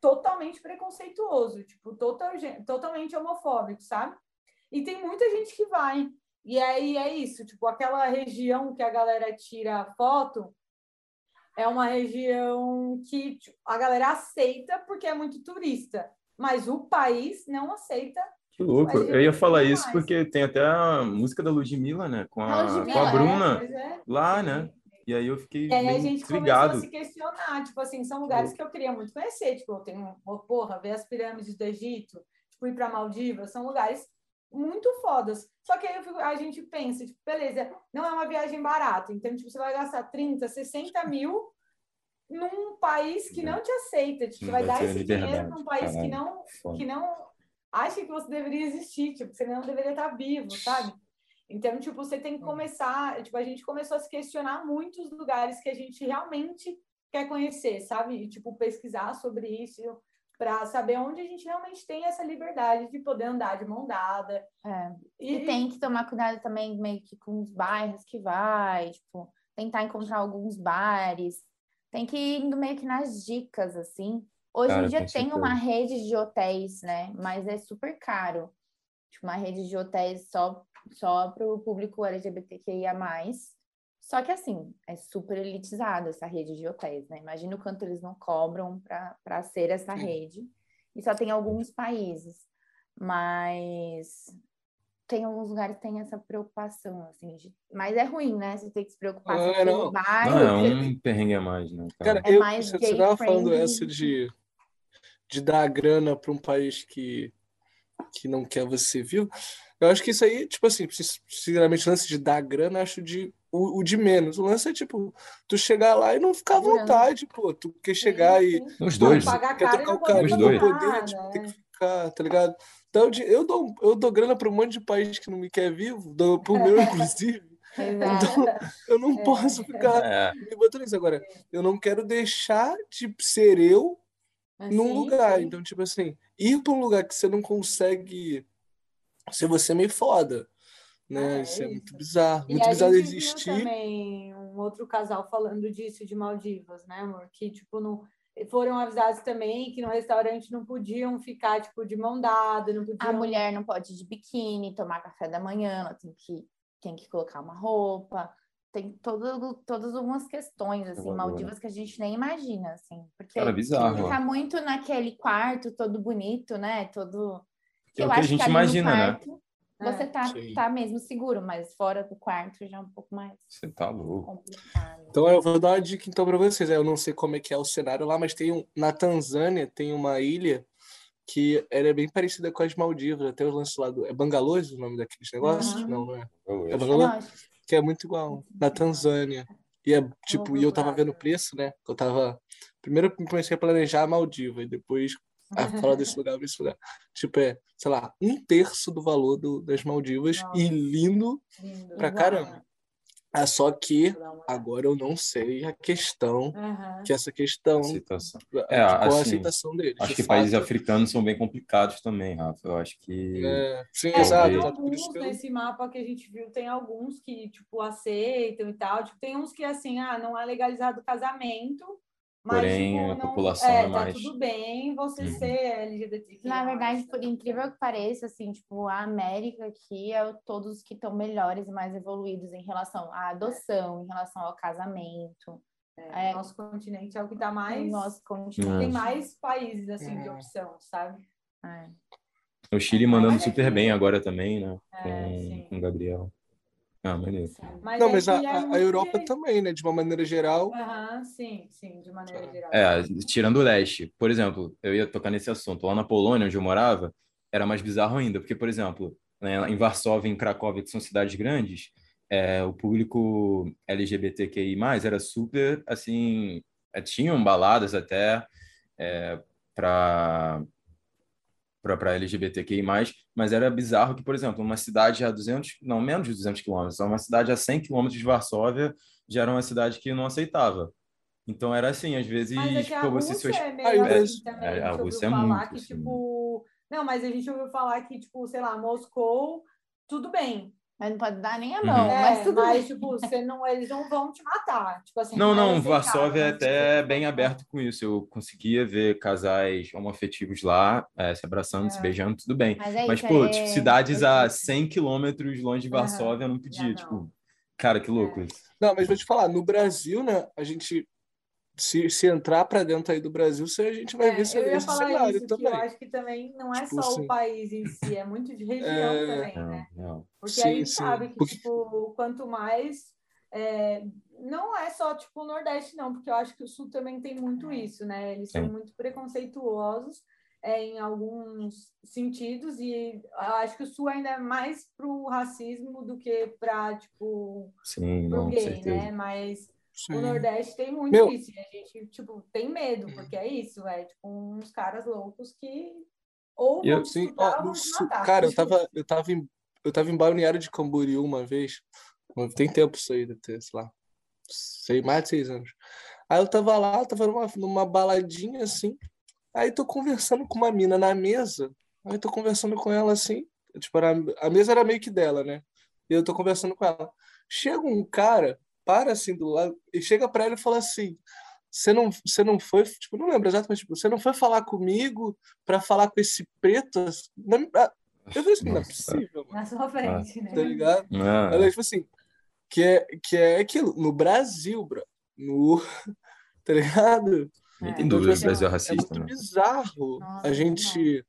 totalmente preconceituoso, tipo, total, totalmente homofóbico, sabe? E tem muita gente que vai. E aí é isso, tipo, aquela região que a galera tira foto é uma região que tipo, a galera aceita porque é muito turista, mas o país não aceita. Que louco, eu ia falar isso mais. porque tem até a música da Ludmilla, né? Com a, Ludmilla, com a Bruna é, é. lá, né? E aí eu fiquei e aí a gente intrigado. começou a se questionar, tipo assim, são lugares que eu queria muito conhecer, tipo, eu tenho, porra, ver as pirâmides do Egito, tipo, ir para Maldivas, são lugares muito fodas. Só que aí a gente pensa, tipo, beleza, não é uma viagem barata, então tipo, você vai gastar 30, 60 mil num país que não te aceita, tipo, você vai dar esse dinheiro num país que não, que não acha que você deveria existir, tipo, você não deveria estar vivo, sabe? Então, tipo, você tem que começar, tipo, a gente começou a se questionar muitos lugares que a gente realmente quer conhecer, sabe? E, tipo, pesquisar sobre isso para saber onde a gente realmente tem essa liberdade de poder andar de mão dada. É. E, e, tem que tomar cuidado também meio que com os bairros que vai, tipo, tentar encontrar alguns bares. Tem que ir indo meio que nas dicas, assim. Hoje Cara, em dia tem uma rede de hotéis, né? Mas é super caro. Tipo, uma rede de hotéis só, só para o público LGBTQIA+. Só que, assim, é super elitizada essa rede de hotéis, né? Imagina o quanto eles não cobram para ser essa rede. E só tem alguns países. Mas tem alguns lugares que tem essa preocupação, assim. De... Mas é ruim, né? Você tem que se preocupar não, é, não. bairro. Não, é um perrengue a mais, né? Cara, é eu, mais você estava falando essa de, de dar grana para um país que, que não quer você vivo. Eu acho que isso aí, tipo assim, sinceramente, lance de dar grana, acho de o, o, de menos. O lance é tipo, tu chegar lá e não ficar à vontade, pô. Tu quer chegar sim, sim. e. Os dois. quer trocar o cara os dois. poder, tipo, tem que ficar, tá ligado? Então eu dou, eu dou grana para um monte de país que não me quer vivo, dou pro meu, inclusive. Então, eu não é. posso ficar é. me botando isso. Agora, eu não quero deixar de ser eu assim, num lugar. Sim. Então, tipo assim, ir para um lugar que você não consegue ser você me foda. Né? É, isso é muito bizarro. E muito bizarro existir. também um outro casal falando disso de Maldivas, né, amor? Que, tipo, não foram avisados também que no restaurante não podiam ficar tipo de mão dada, não podiam... A mulher não pode ir de biquíni, tomar café da manhã, ela tem que tem que colocar uma roupa, tem todo, todas algumas questões assim, Maldivas que a gente nem imagina assim, porque Cara, bizarro, fica muito naquele quarto todo bonito, né? Todo que é o que a gente imagina, né? quarto, né? Você tá, tá mesmo seguro, mas fora do quarto já é um pouco mais você tá louco. complicado. Então eu vou dar uma dica então para vocês. Eu não sei como é que é o cenário lá, mas tem um, na Tanzânia tem uma ilha que ela é bem parecida com as Maldivas, até o lance lá do é Bangalôs o nome daqueles negócios? Uhum. Não, não é. É Bangalôs, que é muito igual na Tanzânia. E é tipo, e eu tava vendo o preço, né? Eu tava primeiro comecei a planejar a Maldiva e depois a falar desse lugar, desse lugar. Tipo, é, sei lá, um terço do valor do, das Maldivas Nossa. e lindo, lindo pra caramba. É só que agora eu não sei a questão, uhum. que essa questão, aceitação. É, qual assim, a aceitação deles. Acho que fato. países africanos são bem complicados também, Rafa. Eu acho que. É, sim, é, exato. Tem alguns eu... nesse mapa que a gente viu, tem alguns que, tipo, aceitam e tal. Tipo, tem uns que, assim, ah, não é legalizado o casamento, mas, Porém, tipo, a população é, é tá mais. Tá tudo bem você uhum. ser LGBT. Na verdade, por incrível que pareça, assim, tipo, a América aqui é todos que estão melhores e mais evoluídos em relação à adoção, em relação ao casamento. É, é, nosso continente é o que dá mais. Nosso continente. Tem mais países assim de é. opção, sabe? É. O Chile mandando super bem agora também, né? com, com o Gabriel. Ah, maneiro. Mas não, mas a, é a, Europa também, né? De uma maneira geral. Uhum, sim, sim, de maneira geral. É, tirando o leste. Por exemplo, eu ia tocar nesse assunto. Lá na Polônia, onde eu morava, era mais bizarro ainda, porque, por exemplo, né, em Varsóvia, em Cracóvia, que são cidades grandes, é, o público LGBTQI+, era super, assim, é, tinham baladas até é, para para LGBTQI+, mas era bizarro que, por exemplo, uma cidade a 200, não, menos de 200 quilômetros, uma cidade a 100 quilômetros de Varsóvia já era uma cidade que não aceitava. Então era assim, às vezes, mas é você se é meio é, assim também, é, a Rússia é muito, que, assim. tipo, não, mas a gente ouviu falar que, tipo, sei lá, Moscou, tudo bem, mas não pode dar nem a mão. Uhum. Mas, tudo mas tipo, você não, eles não vão te matar. Tipo assim, não, não, Varsóvia é até tipo... bem aberto com isso. Eu conseguia ver casais homoafetivos lá, é, se abraçando, é. se beijando, tudo bem. Mas, é mas pô, é... tipo, cidades a 100 quilômetros longe de Varsóvia, uhum. não podia. Não. Tipo, cara, que louco é. isso. Não, mas vou te falar, no Brasil, né, a gente se, se entrar para dentro aí do Brasil, a gente vai é, ver esse, eu ia esse falar cenário isso, também. eu acho que também não é tipo, só assim, o país em si, é muito de região é... também, né? Não, não. Porque sim, a gente sim. sabe que, porque... tipo, quanto mais... É, não é só, tipo, o Nordeste, não, porque eu acho que o Sul também tem muito isso, né? Eles são muito preconceituosos é, em alguns sentidos e eu acho que o Sul ainda é mais pro racismo do que para, tipo, Sim, pro não, gay, né? Mas Sim. O Nordeste tem muito Meu... isso. E a gente, tipo, tem medo, porque é isso, é tipo uns caras loucos que ou eu, sim, ó, no sul, Cara, eu tava, eu, tava em, eu tava em Balneário de Camboriú uma vez. Tem tempo isso aí, ter, sei lá, sei, mais de seis anos. Aí eu tava lá, tava numa, numa baladinha assim. Aí tô conversando com uma mina na mesa, aí tô conversando com ela assim, tipo, era, a mesa era meio que dela, né? E eu tô conversando com ela. Chega um cara, para assim do lado, e chega para ela e fala assim: você não, você não foi, tipo, não lembro exatamente, tipo, você não foi falar comigo para falar com esse preto? Ah, eu falei assim, não é possível. Mano. Na sua frente, ah, né? Tá ligado? Ah. Ela, tipo assim, que é, que é aquilo, no Brasil, bro. No, tá ligado? Nem tem dúvida que o Brasil é racista. É muito né? bizarro Nossa, a gente.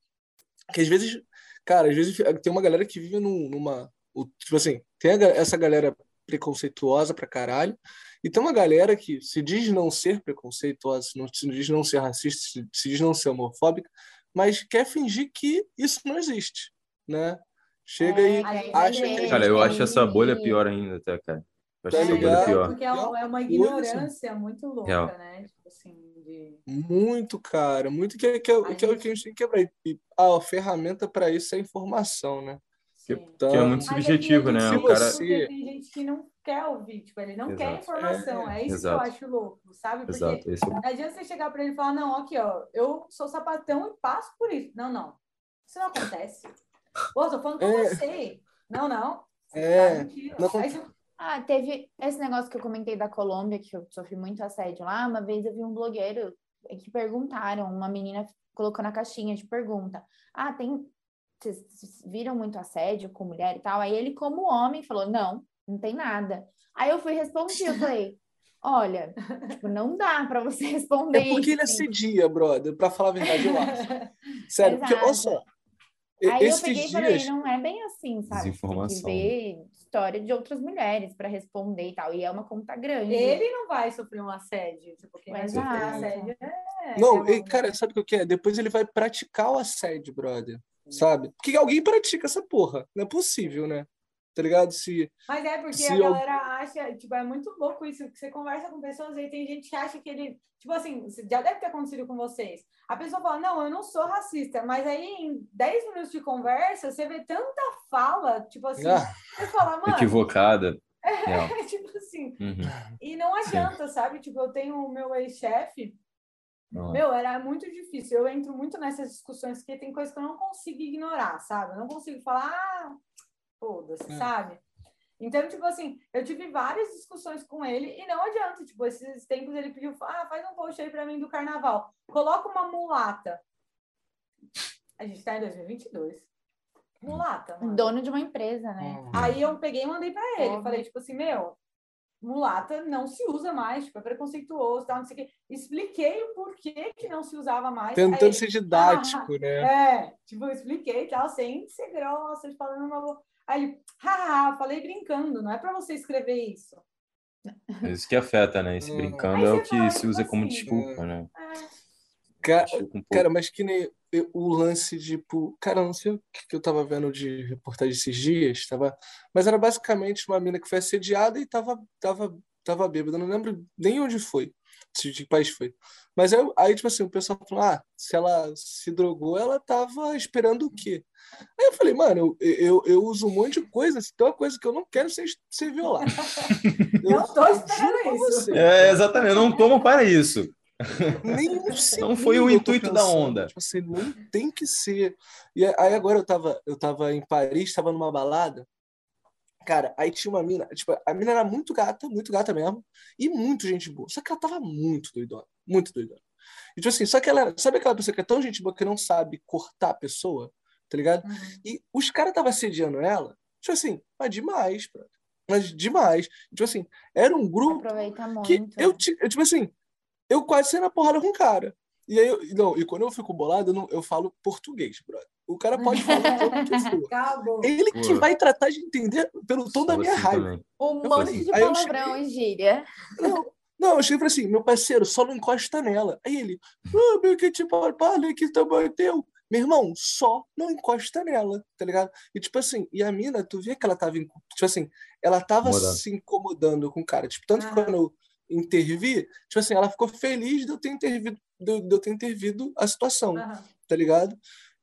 Que às vezes. Cara, às vezes tem uma galera que vive num, numa. Tipo assim, tem essa galera preconceituosa pra caralho. E tem uma galera que se diz não ser preconceituosa, se diz não ser racista, se diz não ser homofóbica, mas quer fingir que isso não existe, né? Chega é, e acha que... Cara, eu acho essa bolha pior ainda até, cara. Eu acho tá essa bolha pior. Porque é uma, é uma ignorância muito louca, Real. né? Tipo assim, de... Muito, cara. Muito que, que, é, que é o que a gente tem que quebrar. E a ferramenta para isso é a informação, né? Que, então, que, é muito subjetivo, né? O cara... Tem gente que não quer ouvir, tipo, ele não Exato. quer informação. É, é isso Exato. que eu acho louco, sabe? Porque Exato. Esse... É não adianta você chegar para ele e falar, não, aqui, ó, eu sou sapatão e passo por isso. Não, não. Isso não acontece. Pô, tô falando com é. você. Não, não. É. Não... Ah, teve esse negócio que eu comentei da Colômbia, que eu sofri muito assédio lá. Uma vez eu vi um blogueiro que perguntaram, uma menina colocou na caixinha de pergunta: Ah, tem vocês viram muito assédio com mulher e tal? Aí ele, como homem, falou: não, não tem nada. Aí eu fui responder, eu falei. Olha, tipo, não dá para você responder. É porque isso, ele assedia, brother, para falar a verdade, eu acho. Sério, porque, olha só. Aí eu peguei dias... e falei, não é bem assim, sabe? Desinformação. Tem que ver história de outras mulheres para responder e tal. E é uma conta grande. Ele não vai sofrer um assédio. Tipo, quem vai sofrer um assédio é... Não, é cara, sabe o que é? Depois ele vai praticar o assédio, brother sabe? Porque alguém pratica essa porra. Não é possível, né? Tá ligado? Se, Mas é porque a galera acha, tipo, é muito louco isso, que você conversa com pessoas e tem gente que acha que ele, tipo assim, já deve ter acontecido com vocês. A pessoa fala, não, eu não sou racista, mas aí em 10 minutos de conversa, você vê tanta fala, tipo assim, ah, você fala, mano. Equivocada. É, tipo assim. Uhum. E não adianta, Sim. sabe? Tipo, eu tenho o meu ex-chefe, meu, era muito difícil. Eu entro muito nessas discussões porque tem coisas que eu não consigo ignorar, sabe? Eu não consigo falar, ah, foda-se, é. sabe? Então, tipo assim, eu tive várias discussões com ele e não adianta. Tipo, esses tempos ele pediu, ah, faz um post aí pra mim do carnaval. Coloca uma mulata. A gente tá em 2022. Mulata, mano. Dono de uma empresa, né? Uhum. Aí eu peguei e mandei pra ele. Uhum. Falei, tipo assim, meu, mulata não se usa mais, tipo, é preconceituoso, tal, não sei o quê. Expliquei o porquê que não se usava mais. Tentando aí, ser didático, ah, né? É, tipo, expliquei tal, sem ser grossa, falando uma... Aí ele, haha, falei brincando, não é para você escrever isso. É isso que afeta, né? Esse hum. brincando é o que se usa como assim, desculpa, né? É. Cara, um cara, mas que nem o lance de, tipo, cara, não sei o que eu tava vendo de reportagem esses dias, tava, mas era basicamente uma mina que foi assediada e tava, tava, tava bêbada, não lembro nem onde foi, de que país foi. Mas aí, aí, tipo assim, o pessoal falou, ah, se ela se drogou, ela tava esperando o quê? Aí eu falei, mano, eu, eu, eu uso um monte de coisa, se tem uma coisa que eu não quero ser, ser violado. eu, não tô esperando isso. É, exatamente, eu não tomo para isso. Nem não foi o intuito da onda. Tipo assim, não tem que ser. E aí agora eu tava, eu tava em Paris, tava numa balada. Cara, aí tinha uma mina, tipo, a mina era muito gata, muito gata mesmo, e muito gente boa. Só que ela tava muito doidona, muito doidona. E tipo assim, só que ela, sabe aquela pessoa que é tão gente boa que não sabe cortar a pessoa, tá ligado? Uhum. E os caras estavam assediando ela, tipo assim, mas demais, brother. Mas demais. Tipo assim, era um grupo que eu, eu, tipo assim, eu quase saí na porrada com o cara. E aí, eu, não, e quando eu fico bolado, eu, não, eu falo português, brother. O cara pode falar que for. Ele Pô. que vai tratar de entender pelo tom da minha assim raiva. Também. Um monte assim, de palavrão e gíria. Não, não, eu cheguei assim, meu parceiro, só não encosta nela. Aí ele, ah, meu que tipo, olha que tamanho teu. Meu irmão, só não encosta nela, tá ligado? E tipo assim, e a mina, tu via que ela tava, tipo assim, ela tava se incomodando com o cara. Tipo, tanto ah. que quando eu, intervir, tipo assim, ela ficou feliz de eu ter intervido, de, de eu ter intervido a situação, uhum. tá ligado?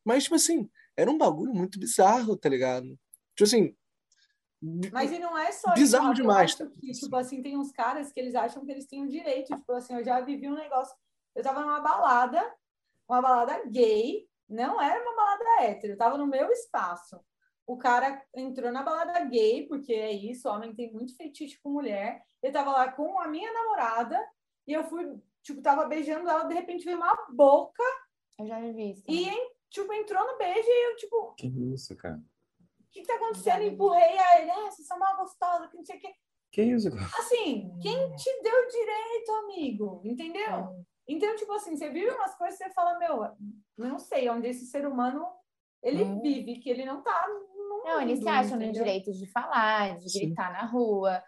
Mas, tipo assim, era um bagulho muito bizarro, tá ligado? Tipo assim. Mas e não é só bizarro isso, demais. Tá? Que, tipo assim, tem uns caras que eles acham que eles têm o direito. Tipo assim, eu já vivi um negócio. Eu tava numa balada, uma balada gay, não era uma balada hétero, tava no meu espaço. O cara entrou na balada gay, porque é isso, homem tem muito fetiche com mulher. Ele tava lá com a minha namorada e eu fui, tipo, tava beijando ela, de repente veio uma boca. Eu já vi isso. E, tipo, entrou no beijo e eu, tipo. Que isso, cara? O que tá acontecendo? Empurrei a ele, ah, vocês são mal gostosa, que não sei o quê. Que isso, cara? Assim, quem te deu direito, amigo? Entendeu? É. Então, tipo assim, você vive umas coisas e você fala, meu, não sei onde esse ser humano ele hum. vive, que ele não tá. Não, eles se acham no direito de falar, de Sim. gritar na rua.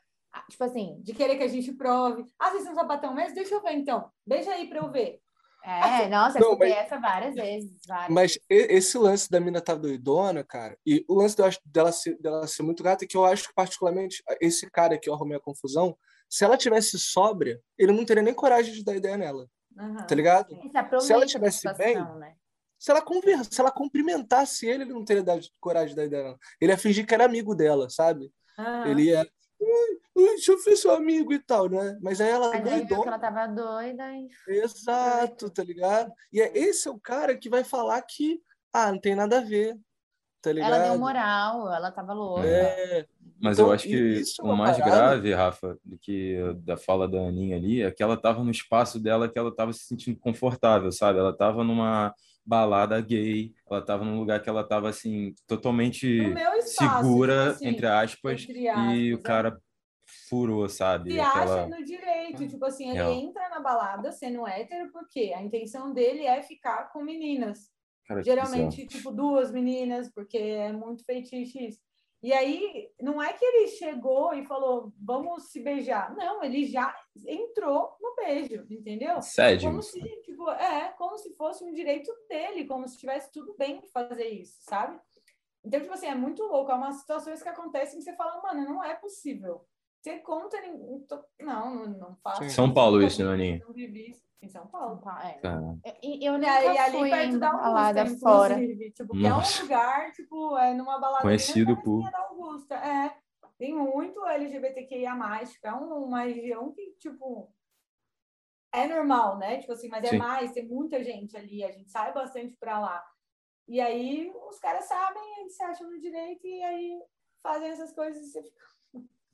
Tipo assim. De querer que a gente prove. Ah, vocês são sapatão mesmo? Deixa eu ver então. Beija aí pra eu ver. É, nossa, eu escutei essa várias vezes. Várias. Mas esse lance da mina tá doidona, cara, e o lance dela ser, dela ser muito gata é que eu acho que, particularmente, esse cara que eu arrumei a confusão, se ela tivesse sóbria, ele não teria nem coragem de dar ideia nela. Uhum. Tá ligado? Se ela tivesse situação, bem, né? se ela conversa, se ela cumprimentasse ele, ele não teria dado coragem de dar ideia dela. Ele ia fingir que era amigo dela, sabe? Uhum. Ele ia deixa eu ver seu amigo e tal, né? Mas aí ela Mas aí ela tava doida e... Exato, tá ligado? E é, esse é o cara que vai falar que, ah, não tem nada a ver, tá ligado? Ela deu moral, ela tava louca. É. Mas então, eu acho que é o mais parada. grave, Rafa, do que da fala da Aninha ali, é que ela tava no espaço dela que ela tava se sentindo confortável, sabe? Ela tava numa balada gay, ela estava num lugar que ela estava assim totalmente espaço, segura tipo assim, entre, aspas, entre, aspas, e o é. cara furou, sabe? Se Aquela... acha no direito, tipo assim, ele entra na balada sendo hétero porque a intenção dele é ficar com meninas. Cara, Geralmente, tipo, duas meninas, porque é muito feitiço isso. E aí, não é que ele chegou e falou, vamos se beijar. Não, ele já entrou no beijo, entendeu? Sério? Como se, tipo, é, como se fosse um direito dele, como se tivesse tudo bem fazer isso, sabe? Então, tipo assim, é muito louco. É umas situações que acontecem que você fala, mano, não é possível. Você conta, não, não, não faço. São Paulo isso, Naninha. Não vivi isso. Em São Paulo. É. Eu, eu nunca e ali fui perto da Augusta, fora. Tipo, que é um lugar, tipo, é numa balada conhecido por da Augusta. É. Tem muito LGBTQIA+, tipo, é uma região que, tipo, é normal, né? Tipo assim, mas é Sim. mais, tem muita gente ali, a gente sai bastante pra lá. E aí os caras sabem, eles se acham no direito e aí fazem essas coisas e você fica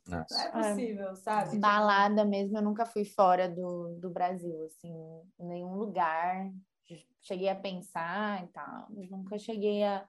nossa. Não é, é possível, é, sabe? Balada mesmo, eu nunca fui fora do, do Brasil, assim, em nenhum lugar. Cheguei a pensar e tal, mas nunca cheguei a,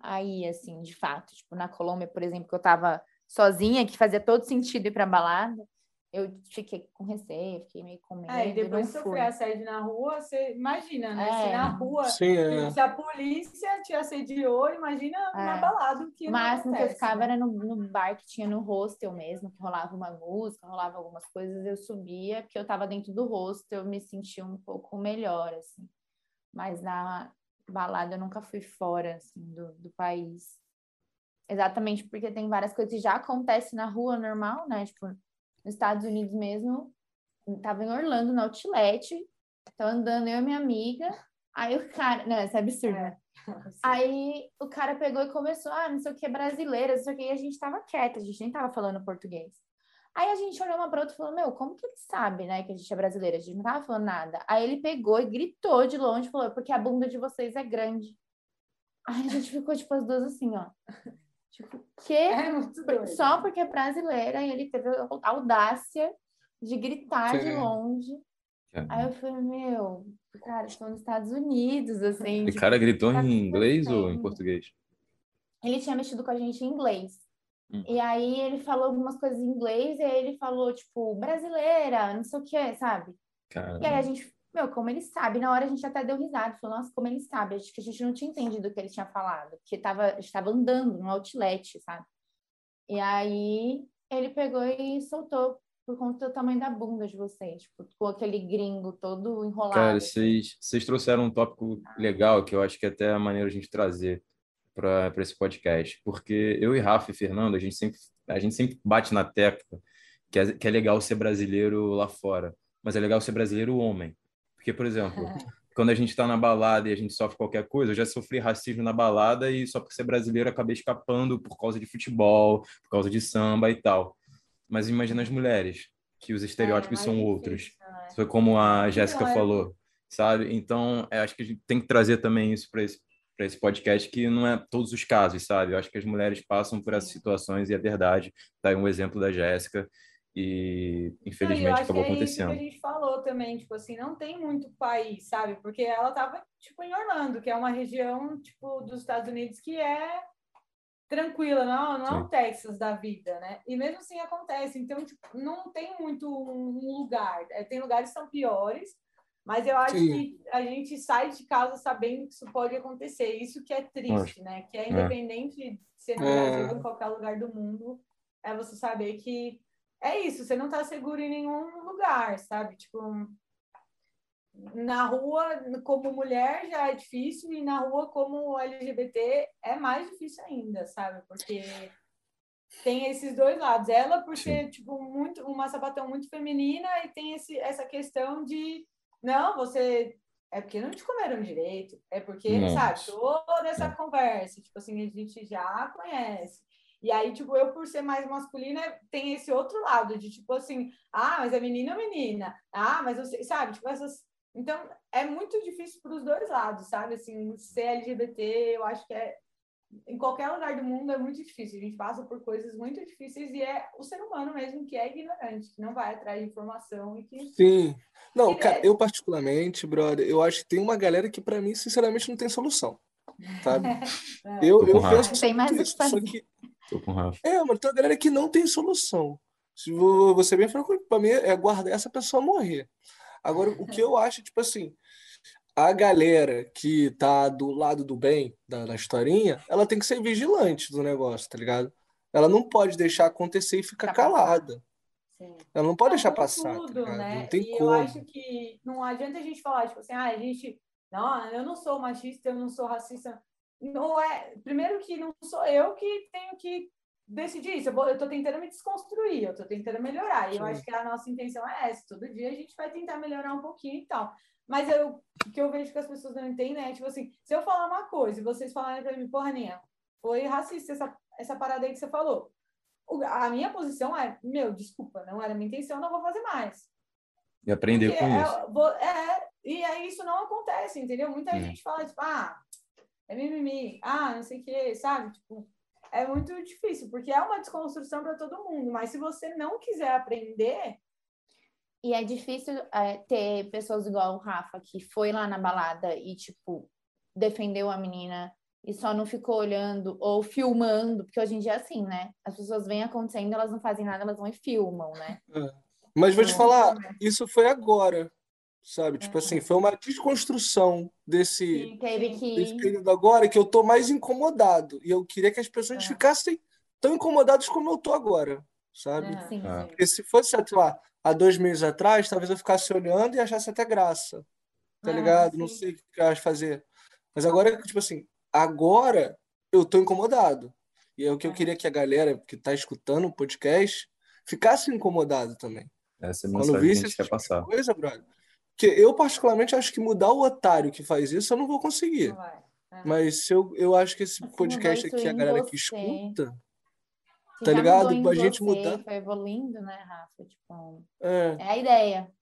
a ir, assim, de fato. Tipo, na Colômbia, por exemplo, que eu tava sozinha, que fazia todo sentido ir pra balada eu fiquei com receio, fiquei meio com medo. É, e depois que sofrer assédio na rua, você imagina, né? É. Se na rua, Sim, é. se a polícia te assediou, imagina é. na balada que. O máximo que eu ficava era no, no bar que tinha no hostel mesmo, que rolava uma música, rolava algumas coisas, eu subia, porque eu tava dentro do hostel, eu me sentia um pouco melhor, assim. Mas na balada eu nunca fui fora, assim, do, do país. Exatamente porque tem várias coisas que já acontecem na rua normal, né? Tipo, nos Estados Unidos mesmo, tava em Orlando, no Outlet, tava andando eu e minha amiga, aí o cara, não, isso é absurdo, é. Aí o cara pegou e começou, ah, não sei o que, brasileira, não sei o que, e a gente tava quieta, a gente nem tava falando português. Aí a gente olhou uma pra outra e falou, meu, como que ele sabe, né, que a gente é brasileira? A gente não tava falando nada. Aí ele pegou e gritou de longe, falou, porque a bunda de vocês é grande. Aí a gente ficou, tipo, as duas assim, ó. Tipo, que? É Só porque é brasileira e ele teve a audácia de gritar Sim. de longe. É. Aí eu falei, meu, cara, estou nos Estados Unidos, assim. O tipo, cara gritou tá em inglês ou em português? Ele tinha mexido com a gente em inglês. Hum. E aí ele falou algumas coisas em inglês e aí ele falou, tipo, brasileira, não sei o que, sabe? Caramba. E aí a gente meu, como ele sabe, na hora a gente até deu risada, falou, nossa, como ele sabe, acho que a gente não tinha entendido o que ele tinha falado, porque tava, estava andando no outlet, sabe? E aí ele pegou e soltou por conta do tamanho da bunda de vocês, tipo, com aquele gringo todo enrolado. Cara, vocês, vocês trouxeram um tópico legal que eu acho que é até a maneira a gente trazer para esse podcast, porque eu e Rafa e Fernando, a gente sempre, a gente sempre bate na tecla que é, que é legal ser brasileiro lá fora, mas é legal ser brasileiro homem. Porque, por exemplo, quando a gente está na balada e a gente sofre qualquer coisa, eu já sofri racismo na balada e só por ser brasileiro acabei escapando por causa de futebol, por causa de samba e tal. Mas imagina as mulheres, que os estereótipos é, são difícil, outros. Né? Foi como a Jéssica é falou, sabe? Então, é, acho que a gente tem que trazer também isso para esse para esse podcast que não é todos os casos, sabe? Eu acho que as mulheres passam por essas situações e é verdade. Tá aí um exemplo da Jéssica e infelizmente não, acabou é acontecendo. Isso que a gente falou também, tipo assim, não tem muito país, sabe? Porque ela tava tipo em Orlando, que é uma região tipo dos Estados Unidos que é tranquila, não, não é o Texas da vida, né? E mesmo assim acontece, então tipo, não tem muito um lugar. É, tem lugares que são piores, mas eu acho Sim. que a gente sai de casa sabendo que isso pode acontecer. Isso que é triste, né? Que é, é. independente de ser no Brasil ou em qualquer lugar do mundo, é você saber que é isso, você não está seguro em nenhum lugar, sabe? Tipo, na rua, como mulher já é difícil, e na rua, como LGBT, é mais difícil ainda, sabe? Porque tem esses dois lados. Ela, por ser, tipo, muito, uma sapatão muito feminina, e tem esse, essa questão de não, você. É porque não te comeram direito, é porque, Nossa. sabe, toda essa é. conversa, tipo assim, a gente já conhece. E aí, tipo, eu, por ser mais masculina, tem esse outro lado de, tipo assim, ah, mas é menina ou menina? Ah, mas você, sabe, tipo, essas. Então, é muito difícil para os dois lados, sabe? Assim, ser LGBT, eu acho que é em qualquer lugar do mundo é muito difícil. A gente passa por coisas muito difíceis e é o ser humano mesmo que é ignorante, que não vai atrás de informação e que. Sim. Não, que cara, é... eu particularmente, brother, eu acho que tem uma galera que para mim, sinceramente, não tem solução. Sabe? é. Eu, eu penso tem mais isso, só que. Tô com Rafa. É, mas tem uma galera que não tem solução. Se você bem franco, para mim é guardar essa pessoa morrer. Agora, o que eu acho, tipo assim, a galera que tá do lado do bem da, da historinha, ela tem que ser vigilante do negócio, tá ligado? Ela não pode deixar acontecer e ficar calada. Sim. Ela não pode deixar passar. Tá tudo, tá né? Não tem e como. eu acho que não adianta a gente falar, tipo assim, ah, a gente. Não, eu não sou machista, eu não sou racista. Não é. Primeiro que não sou eu que tenho que decidir isso. Eu, estou tentando me desconstruir, eu estou tentando melhorar. E Sim. eu acho que a nossa intenção é essa. Todo dia a gente vai tentar melhorar um pouquinho e tal. Mas eu, o que eu vejo que as pessoas não entendem é, tipo assim, se eu falar uma coisa e vocês falarem pra mim, porra, Ninha, foi racista essa, essa parada aí que você falou. O, a minha posição é, meu, desculpa, não era minha intenção, não vou fazer mais. E aprender Porque com é, isso. É, e aí isso não acontece, entendeu? Muita hum. gente fala, tipo, ah, é mimimi, ah, não sei o que, sabe? Tipo, é muito difícil, porque é uma desconstrução para todo mundo, mas se você não quiser aprender, e é difícil é, ter pessoas igual o Rafa, que foi lá na balada e, tipo, defendeu a menina e só não ficou olhando ou filmando, porque hoje em dia é assim, né? As pessoas vêm acontecendo, elas não fazem nada, elas vão e filmam, né? É. Mas vou te então, falar, é. isso foi agora, sabe? Tipo é. assim, foi uma desconstrução desse, Sim, que... desse período agora que eu tô mais incomodado. E eu queria que as pessoas é. ficassem tão incomodadas como eu tô agora, sabe? É. Sim, Porque se fosse, sei lá, há dois meses atrás, talvez eu ficasse olhando e achasse até graça. Tá ah, ligado? Sim. Não sei o que eu acho fazer. Mas agora, tipo assim, agora eu tô incomodado. E é o que eu é. queria que a galera que tá escutando o podcast ficasse incomodado também. Essa é a Quando visse que a gente quer passar. Coisa, brother. Porque eu, particularmente, acho que mudar o otário que faz isso, eu não vou conseguir. É. Mas se eu, eu acho que esse podcast aqui, a galera que escuta, tá ligado? A gente você, mudar. Foi evoluindo, né, Rafa? Tipo, é. é a ideia.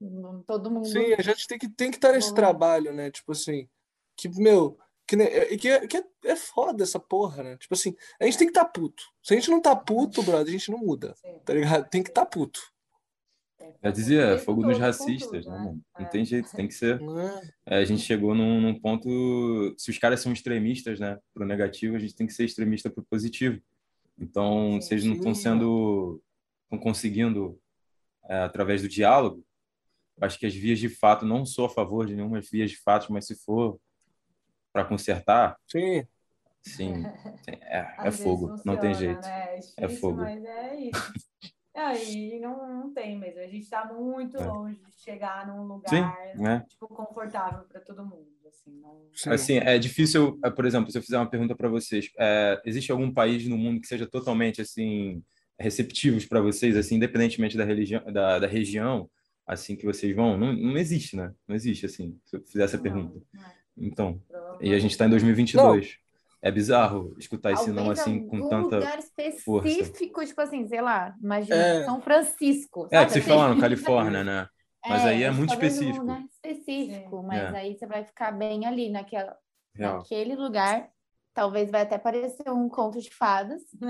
Todo mundo. Sim, a gente tem que, tem que estar nesse trabalho, né? Tipo assim, que, meu, que, que, é, que é, é foda essa porra, né? Tipo assim, a gente tem que estar tá puto. Se a gente não tá puto, brother, a gente não muda. Tá ligado? Tem que estar tá puto. Já dizia, é fogo dos racistas, tudo, né, mano? Não tem jeito, tem que ser. É, a gente chegou num, num, ponto. Se os caras são extremistas, né, pro negativo, a gente tem que ser extremista pro positivo. Então, se eles não estão sendo, estão conseguindo é, através do diálogo, acho que as vias de fato, não sou a favor de nenhuma vias de fato, mas se for para consertar, sim, sim, é, é fogo, funciona, não tem jeito, né? é, é difícil, é fogo. Mas é isso. e não, não tem mesmo. A gente está muito é. longe de chegar num lugar Sim, né? tipo, confortável para todo mundo. Assim, não... assim, é difícil, é, por exemplo, se eu fizer uma pergunta para vocês, é, existe algum país no mundo que seja totalmente assim receptivos para vocês, assim, independentemente da religião, da, da região, assim que vocês vão? Não, não existe, né? Não existe assim. Se eu fizer essa não, pergunta. Não é. Então, e a gente está em 2022. É bizarro escutar esse não assim com tanta lugar específico, força. tipo assim, sei lá, imagina é... São Francisco. É, que vocês falaram, Califórnia, né? Mas é, aí é muito específico. Um lugar específico, Sim. mas é. aí você vai ficar bem ali naquela, naquele lugar. Talvez vai até parecer um conto de fadas.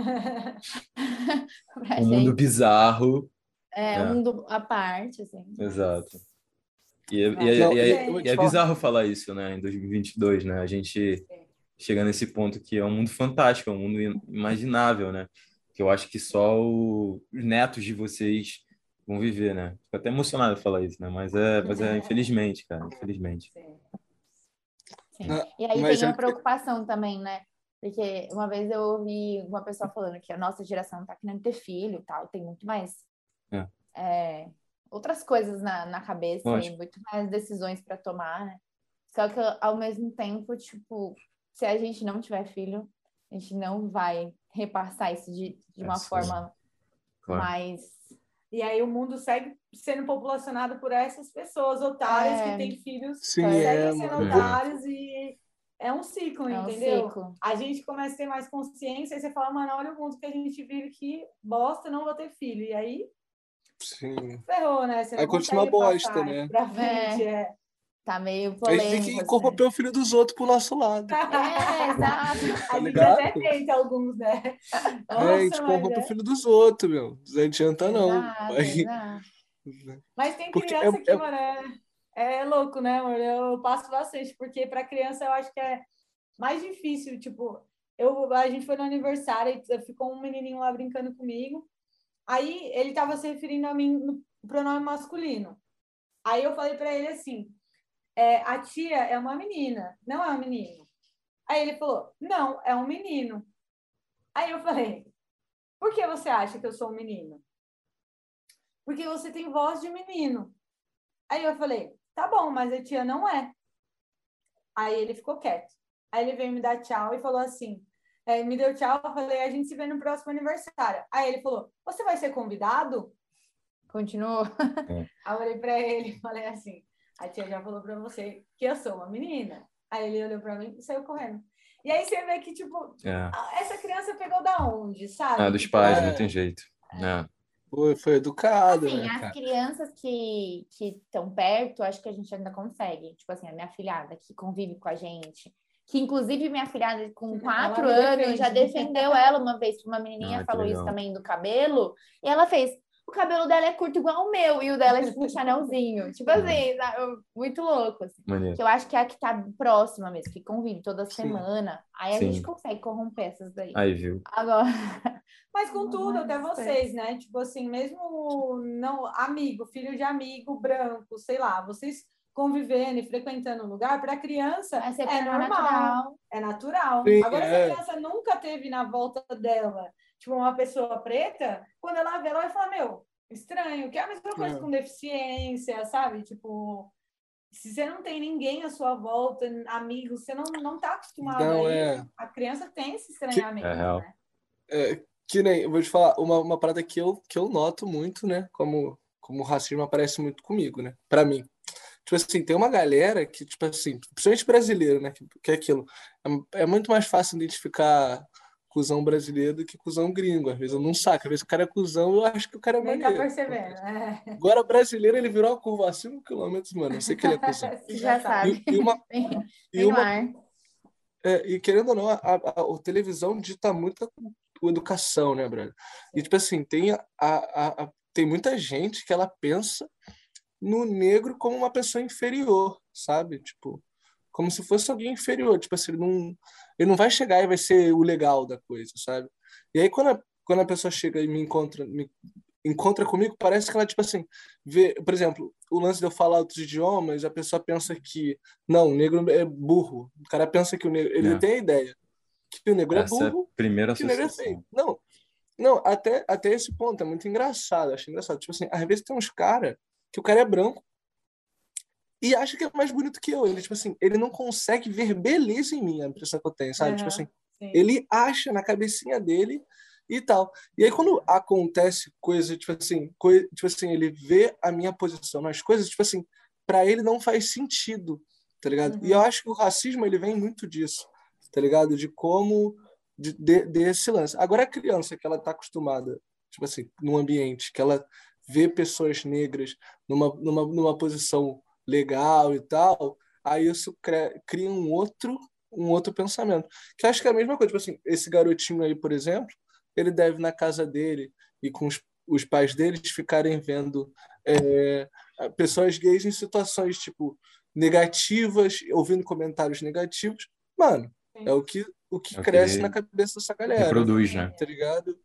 um gente. mundo bizarro. É, é, um mundo à parte, assim. Exato. E é, e é, e é, e é bizarro falar isso, né, em 2022, né? A gente chega nesse ponto que é um mundo fantástico, é um mundo imaginável, né? Que eu acho que só os netos de vocês vão viver, né? Fico até emocionado de falar isso, né? Mas é, mas é infelizmente, cara, infelizmente. Sim. Sim. E aí mas tem uma preocupação também, né? Porque uma vez eu ouvi uma pessoa falando que a nossa geração tá querendo ter filho e tal, tem muito mais é. É, outras coisas na, na cabeça e muito mais decisões para tomar, né? Só que ao mesmo tempo, tipo, se a gente não tiver filho, a gente não vai repassar isso de, de uma é, forma claro. mais e aí o mundo segue sendo populacionado por essas pessoas otárias é. que têm filhos, Sim, seguem é, sendo otários e é um ciclo, é entendeu? Um ciclo. A gente começa a ter mais consciência e você fala, mano, olha o mundo que a gente vive que bosta, não vou ter filho. E aí Sim. ferrou, né? Você aí continua bosta, né? Pra frente, é. é. Tá meio polêmico. A gente tem que corromper assim. o filho dos outros pro nosso lado. É, exato. Tá a gente até tenta alguns, né? Nossa, é, a gente corrompe é... o filho dos outros, meu. Não adianta, não. Exato, exato. Mas tem criança é, que, é... mano, é, é louco, né, amor? Eu passo bastante, porque para criança eu acho que é mais difícil, tipo, eu, a gente foi no aniversário e ficou um menininho lá brincando comigo. Aí ele tava se referindo a mim no pronome masculino. Aí eu falei para ele assim: é, a tia é uma menina, não é um menino. Aí ele falou, não, é um menino. Aí eu falei, por que você acha que eu sou um menino? Porque você tem voz de menino. Aí eu falei, tá bom, mas a tia não é. Aí ele ficou quieto. Aí ele veio me dar tchau e falou assim, é, me deu tchau, eu falei, a gente se vê no próximo aniversário. Aí ele falou, você vai ser convidado? Continuou. É. Aí eu olhei para ele e falei assim, a tia já falou para você que eu sou uma menina. Aí ele olhou para mim e saiu correndo. E aí você vê que, tipo, é. essa criança pegou da onde, sabe? Ah, dos pais, é... não tem jeito. É. Foi, foi educado. Assim, né, as crianças que estão perto, acho que a gente ainda consegue. Tipo assim, a minha filhada que convive com a gente. Que inclusive minha filhada com quatro anos já defendeu ela uma vez, uma menininha ah, falou legal. isso também do cabelo, e ela fez: o cabelo dela é curto igual o meu, e o dela é tipo um chanelzinho. tipo assim, sabe? muito louco. Assim. Que eu acho que é a que tá próxima mesmo, que convive toda Sim. semana. Aí a Sim. gente consegue corromper essas daí. Aí, viu? Agora. Mas com tudo, até vocês, né? Tipo assim, mesmo não amigo, filho de amigo branco, sei lá, vocês convivendo e frequentando o lugar, para a criança é normal, natural. é natural. Sim, Agora, é. se a é. criança nunca teve na volta dela tipo, uma pessoa preta, quando ela vê, ela vai falar, meu, estranho, que é a mesma coisa é. com deficiência, sabe? Tipo, se você não tem ninguém à sua volta, amigos, você não, não tá acostumado não, é... a criança tem esse estranhamento, que... é né? É, que nem, eu vou te falar, uma, uma parada que eu, que eu noto muito, né, como, como o racismo aparece muito comigo, né, pra mim. Tipo assim, tem uma galera que, tipo assim, principalmente brasileiro, né, que, que é aquilo, é, é muito mais fácil identificar cuzão brasileiro do que cuzão gringo. Às vezes eu não saco, às vezes o cara é cuzão eu acho que o cara é Nem tá maneiro. tá percebendo. É. Agora, brasileiro, ele virou uma curva a 5 km, mano. Eu sei que ele é cuzão. Já sabe. E, e uma, e, uma é, e querendo ou não, a, a, a, televisão dita muita educação, né, Brad? E tipo assim, tem, a, a, tem muita gente que ela pensa no negro como uma pessoa inferior, sabe? Tipo, como se fosse alguém inferior. Tipo assim, ele não, ele não vai chegar e vai ser o legal da coisa, sabe? E aí, quando a, quando a pessoa chega e me encontra, me encontra comigo, parece que ela, tipo assim, vê, por exemplo, o lance de eu falar outros idiomas, a pessoa pensa que, não, o negro é burro. O cara pensa que o negro, ele é. tem a ideia que o negro é Essa é burro, é primeira que o negro é feio. Não, não, até, até esse ponto é muito engraçado, acho engraçado. Tipo assim, às vezes tem uns caras que o cara é branco, e acha que é mais bonito que eu. Ele, tipo assim, ele não consegue ver beleza em mim, a impressão que eu tenho, sabe? Uhum, tipo assim, sim. ele acha na cabecinha dele e tal. E aí, quando acontece coisa, tipo assim, coisa, tipo assim, ele vê a minha posição nas coisas, tipo assim, para ele não faz sentido, tá ligado? Uhum. E eu acho que o racismo, ele vem muito disso, tá ligado? De como, de, de, desse lance. Agora, a criança que ela tá acostumada, tipo assim, num ambiente que ela vê pessoas negras numa, numa, numa posição legal e tal, aí isso cria um outro um outro pensamento. Que acho que é a mesma coisa, tipo assim, esse garotinho aí, por exemplo, ele deve na casa dele e com os, os pais deles ficarem vendo é, pessoas gays em situações tipo negativas, ouvindo comentários negativos. Mano, é o que o que é cresce que na cabeça dessa galera. Reproduz, né? Tá ligado?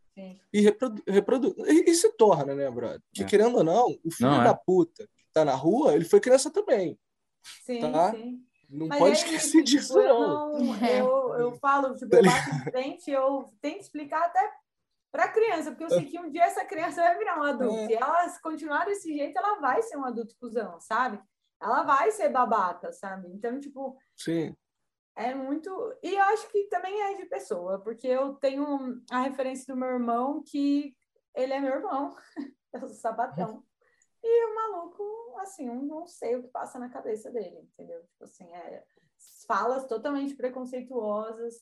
E reproduz. Reprodu e, e, se torna, né, brother? Que é. querendo ou não, o filho não, da é. puta tá na rua, ele foi criança também. Sim, tá? sim. Não Mas pode é esquecer isso, disso, tipo, não. Eu, não eu, eu falo, tipo, eu bato em frente, eu tento explicar até para criança, porque eu sei que um dia essa criança vai virar um adulto. É. E ela continuar desse jeito, ela vai ser um adulto cuzão, sabe? Ela vai ser babaca, sabe? Então, tipo. Sim. É muito. E eu acho que também é de pessoa, porque eu tenho a referência do meu irmão, que ele é meu irmão, eu sou sapatão. E o maluco, assim, eu não sei o que passa na cabeça dele, entendeu? Tipo assim, é, falas totalmente preconceituosas.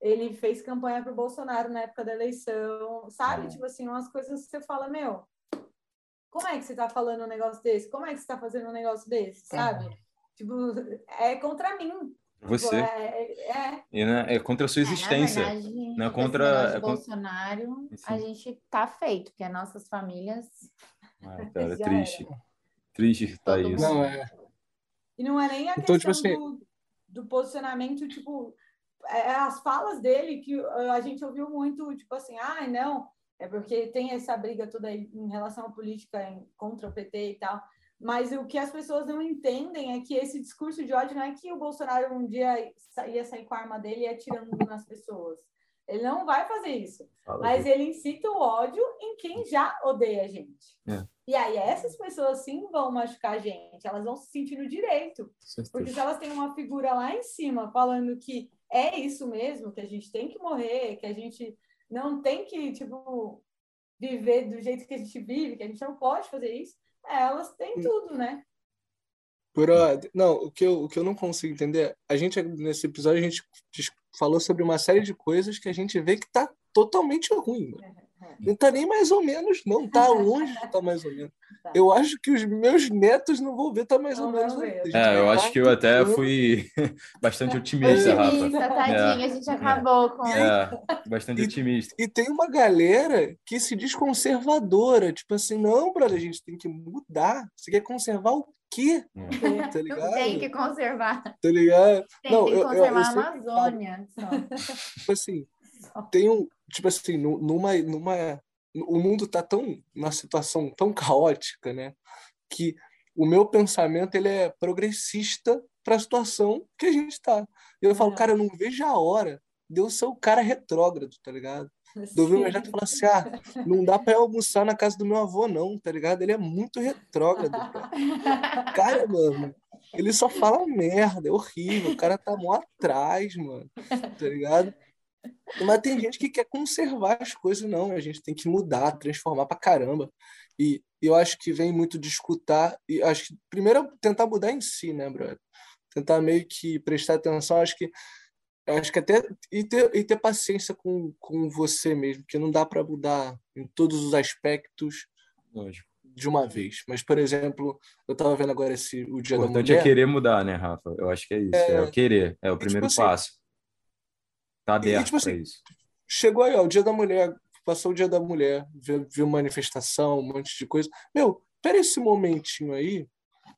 Ele fez campanha pro Bolsonaro na época da eleição, sabe? Uhum. Tipo assim, umas coisas que você fala, meu, como é que você tá falando um negócio desse? Como é que você tá fazendo um negócio desse, sabe? Uhum. Tipo, é contra mim. Você. Tipo, é, é, e, né, é contra a sua existência. É, verdade, né? contra, é Bolsonaro, a gente tá feito, porque as nossas famílias ah, cara, é triste. Era. Triste estar isso. Não, é. E não é nem a então, questão tipo assim... do, do posicionamento, tipo, é, é as falas dele que a gente ouviu muito, tipo assim, ah, não, é porque tem essa briga toda em relação à política em, contra o PT e tal. Mas o que as pessoas não entendem é que esse discurso de ódio não é que o Bolsonaro um dia ia sair com a arma dele e atirando nas pessoas. Ele não vai fazer isso. Fala mas ele incita o ódio em quem já odeia a gente. É. E aí essas pessoas sim vão machucar a gente. Elas vão se sentir no direito. Porque se elas têm uma figura lá em cima falando que é isso mesmo, que a gente tem que morrer, que a gente não tem que, tipo, viver do jeito que a gente vive, que a gente não pode fazer isso, elas têm tudo, né? Brother, não, o que, eu, o que eu não consigo entender, a gente, nesse episódio, a gente falou sobre uma série de coisas que a gente vê que tá totalmente ruim. Mano. Não tá nem mais ou menos, não. Tá longe de tá mais ou menos. Tá. Eu acho que os meus netos não vão ver tá mais não ou menos. É, eu acho que eu até fui bastante otimista, otimista Rafa. Tadinha, é. a gente acabou com. É, bastante e, otimista. E tem uma galera que se diz conservadora. Tipo assim, não, brother, a gente tem que mudar. Você quer conservar o quê? É. Tá ligado? Tem que conservar. Tá ligado? Tem, não, tem que conservar eu, eu, eu a Amazônia. Tipo assim, tem um. Tipo assim, numa. numa o mundo tá tão. numa situação tão caótica, né? Que o meu pensamento ele é progressista para a situação que a gente está. Eu falo, cara, eu não vejo a hora de eu ser o cara retrógrado, tá ligado? Do meu neto falar assim: ah, não dá para almoçar na casa do meu avô, não, tá ligado? Ele é muito retrógrado, cara. Cara, mano, ele só fala merda, é horrível. O cara tá mó atrás, mano, tá ligado? Mas tem gente que quer conservar as coisas, não. A gente tem que mudar, transformar pra caramba. E eu acho que vem muito de escutar. E acho que primeiro tentar mudar em si, né, brother? Tentar meio que prestar atenção. Acho que acho que até e ter, e ter paciência com, com você mesmo, que não dá para mudar em todos os aspectos Lógico. de uma vez. Mas, por exemplo, eu estava vendo agora esse o Dia o da Mulher. O importante é querer mudar, né, Rafa? Eu acho que é isso. É, é o querer, é o tipo primeiro tipo passo. Assim, tá aberto tipo assim, isso. Chegou aí, ó, o Dia da Mulher, passou o Dia da Mulher, viu, viu manifestação, um monte de coisa. Meu, pera esse momentinho aí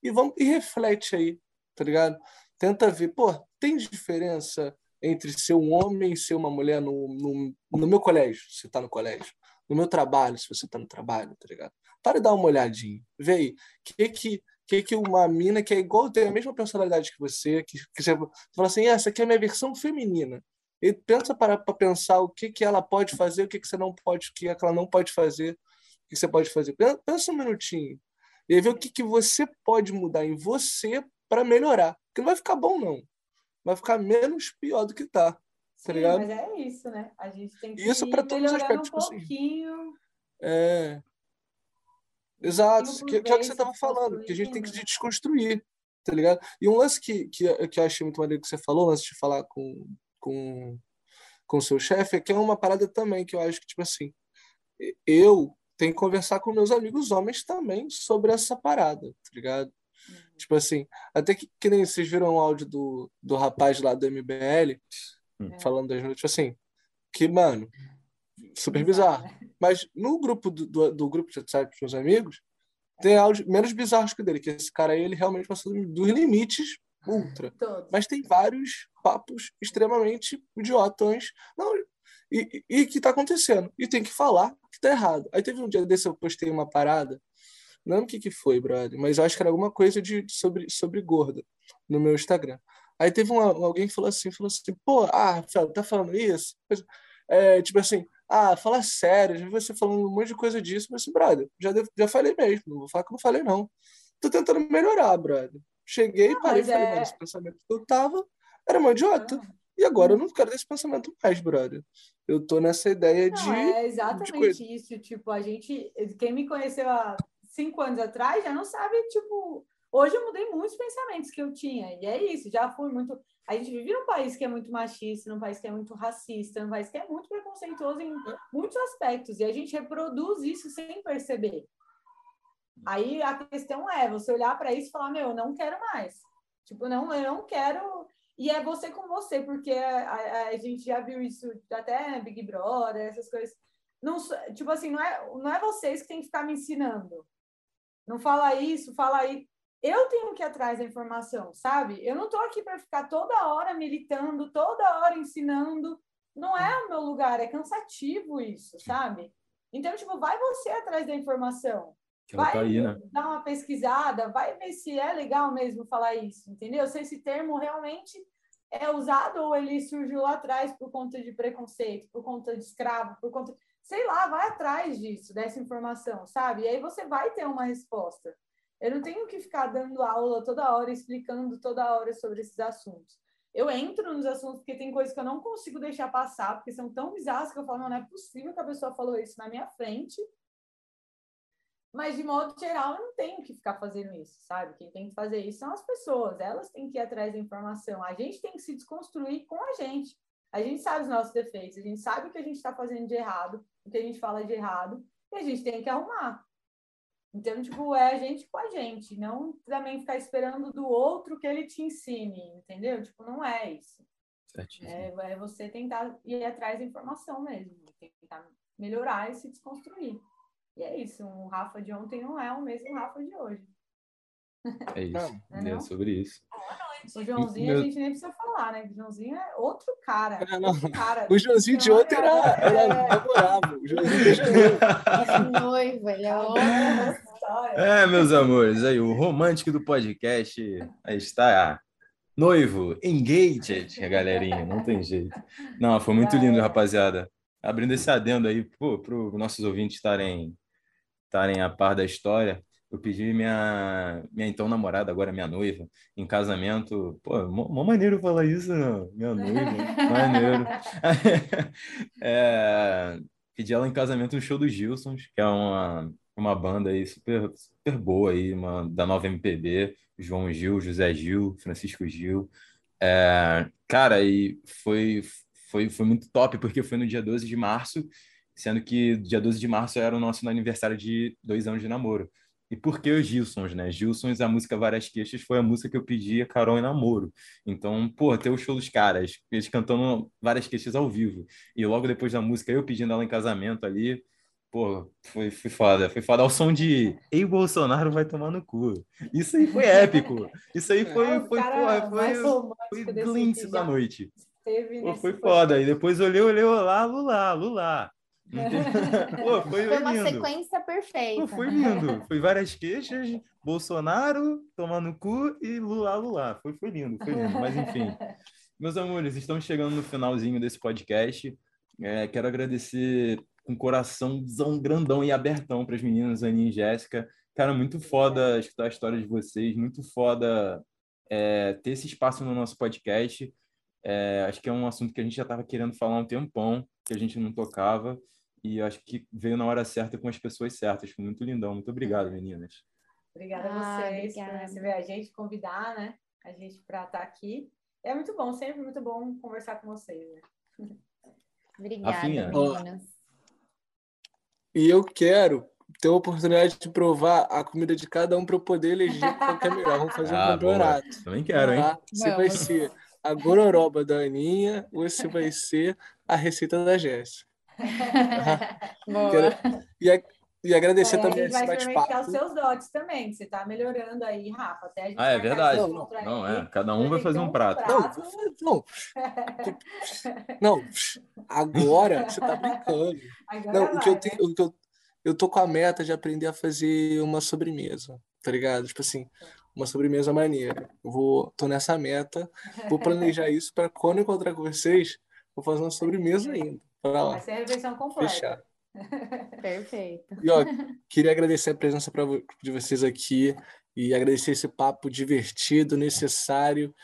e vamos e reflete aí, tá ligado? Tenta ver, pô, tem diferença entre ser um homem e ser uma mulher no, no, no meu colégio, se está no colégio, no meu trabalho, se você está no trabalho, tá ligado? Para e dar uma olhadinha, vê aí, que que que que uma mina que é igual, tem a mesma personalidade que você, que, que você fala assim, essa aqui é a minha versão feminina. E pensa para para pensar o que que ela pode fazer, o que que você não pode, o que ela não pode fazer, o que você pode fazer. Pensa um minutinho. E aí vê o que que você pode mudar em você para melhorar. Porque não vai ficar bom não vai ficar menos pior do que tá. Tá Sim, ligado? Mas é isso, né? A gente tem que isso para todos os aspectos um pouquinho. Assim. É. Exato, que, que, é o que você tava falando, que a gente tem que desconstruir, tá ligado? E um lance que, que, que eu achei muito maneiro que você falou, antes de falar com, com, com o seu chefe, é que é uma parada também que eu acho que, tipo assim, eu tenho que conversar com meus amigos homens também sobre essa parada, tá ligado? Tipo assim, até que, que nem vocês viram o áudio do, do rapaz lá do MBL, uhum. falando das noites, tipo assim, que, mano, super bizarro. Né? Mas no grupo do, do, do grupo de WhatsApp dos meus amigos, tem áudios menos bizarros que o dele, que esse cara aí, ele realmente passou dos limites ultra. Todos. Mas tem vários papos extremamente idiotões. Não, e, e, que tá acontecendo. E tem que falar que tá errado. Aí teve um dia desse eu postei uma parada, não lembro o que, que foi, brother, mas acho que era alguma coisa de, sobre, sobre gorda no meu Instagram. Aí teve uma, alguém que falou assim, falou assim, pô, ah, Rafael, tá falando isso? É, tipo assim, ah, fala sério, já vi você falando um monte de coisa disso, mas assim, brother, já, já falei mesmo, não vou falar que não falei, não. Tô tentando melhorar, brother. Cheguei, não, parei e falei, é... esse pensamento que eu tava era uma idiota. Não. E agora eu não quero desse pensamento mais, brother. Eu tô nessa ideia não, de. É exatamente de isso. Tipo, a gente. Quem me conheceu há cinco anos atrás já não sabe, tipo. Hoje eu mudei muitos pensamentos que eu tinha. E é isso, já fui muito. A gente vive num país que é muito machista, num país que é muito racista, num país que é muito preconceituoso em muitos aspectos. E a gente reproduz isso sem perceber. Aí a questão é você olhar para isso e falar: meu, eu não quero mais. Tipo, não, eu não quero. E é você com você, porque a, a, a gente já viu isso até Big Brother, essas coisas. Não, tipo assim, não é, não é vocês que têm que ficar me ensinando. Não fala isso, fala aí. Eu tenho que ir atrás da informação, sabe? Eu não estou aqui para ficar toda hora militando, toda hora ensinando. Não é o meu lugar, é cansativo isso, sabe? Então, tipo, vai você atrás da informação. Vai tá aí, né? dar uma pesquisada, vai ver se é legal mesmo falar isso, entendeu? Se esse termo realmente é usado ou ele surgiu lá atrás por conta de preconceito, por conta de escravo, por conta. Sei lá, vai atrás disso, dessa informação, sabe? E aí você vai ter uma resposta. Eu não tenho que ficar dando aula toda hora, explicando toda hora sobre esses assuntos. Eu entro nos assuntos porque tem coisas que eu não consigo deixar passar, porque são tão bizarras que eu falo, não, não é possível que a pessoa falou isso na minha frente mas, de modo geral, eu não tenho que ficar fazendo isso, sabe? Quem tem que fazer isso são as pessoas, elas têm que ir atrás da informação. A gente tem que se desconstruir com a gente. A gente sabe os nossos defeitos, a gente sabe o que a gente está fazendo de errado, o que a gente fala de errado, e a gente tem que arrumar. Então, tipo, é a gente com a gente, não também ficar esperando do outro que ele te ensine, entendeu? Tipo, não é isso. É, é você tentar ir atrás da informação mesmo, tentar melhorar e se desconstruir. E é isso, o Rafa de ontem não é o mesmo Rafa de hoje. É isso, é, é sobre isso. O Joãozinho Meu... a gente nem precisa falar, né? O Joãozinho é outro cara. É, outro cara. O Joãozinho de ontem era, era é... O Joãozinho de é noivo, ele é outra É, meus amores, aí o romântico do podcast aí está noivo, engaged, galerinha, não tem jeito. Não, foi muito lindo, rapaziada. Abrindo esse adendo aí para os nossos ouvintes estarem estarem a par da história, eu pedi minha, minha então namorada, agora minha noiva, em casamento. Pô, mó maneiro falar isso, não. minha noiva, maneiro. é, pedi ela em casamento no show dos Gilsons, que é uma, uma banda aí super, super boa aí, uma, da nova MPB, João Gil, José Gil, Francisco Gil. É, cara, e foi, foi, foi muito top, porque foi no dia 12 de março, sendo que dia 12 de março era o nosso aniversário de dois anos de namoro. E por que os Gilsons, né? Gilsons, a música Várias Queixas foi a música que eu pedi a Carol em namoro. Então, pô, ter o show dos caras, eles cantando Várias Queixas ao vivo. E logo depois da música, eu pedindo ela em casamento ali, pô, foi, foi foda. Foi foda ao som de Ei, Bolsonaro vai tomar no cu. Isso aí foi épico. Isso aí foi, é, foi, porra, foi, foi, foi glimpse da noite. Pô, foi foda. E depois olhei, olhei, lá, Lula, Lula. Pô, foi, foi uma lindo. sequência perfeita. Pô, foi lindo. Foi várias queixas, Bolsonaro tomando cu e Lula Lula. Foi, foi lindo, foi lindo. Mas enfim. Meus amores, estamos chegando no finalzinho desse podcast. É, quero agradecer com coraçãozão grandão e abertão para as meninas, Aninha e Jéssica. Cara, muito foda escutar a história de vocês, muito foda é, ter esse espaço no nosso podcast. É, acho que é um assunto que a gente já estava querendo falar há um tempão, que a gente não tocava e acho que veio na hora certa com as pessoas certas. Foi muito lindão. Muito obrigado, meninas. Obrigada a ah, vocês por receber a gente, convidar, né? A gente para estar aqui. É muito bom, sempre muito bom conversar com vocês. Né? Obrigada, meninas. E eu quero ter a oportunidade de provar a comida de cada um para eu poder eleger qual que é melhor. Vamos fazer ah, um campeonato. Boa. Também quero, hein? Tá? Você vai ser a gororoba da Aninha ou você vai ser a receita da Jéssica. Boa. E, a, e agradecer é, também esse bate-papo. os seus dotes também, que você está melhorando aí, Rafa. Até a gente ah, é verdade. Não, não, não é. Cada um vai fazer um, prato. prato. Não, não. não, agora você está brincando. Agora não, vai, o que eu tenho, o que eu, eu tô com a meta de aprender a fazer uma sobremesa, tá ligado? Tipo assim, uma sobremesa maneira. Eu vou, tô nessa meta, vou planejar isso para quando encontrar com vocês, vou fazer uma sobremesa ainda. Pra, ó, Vai ser a refeição completa. Fechar. Perfeito. E ó, queria agradecer a presença pra, de vocês aqui e agradecer esse papo divertido, necessário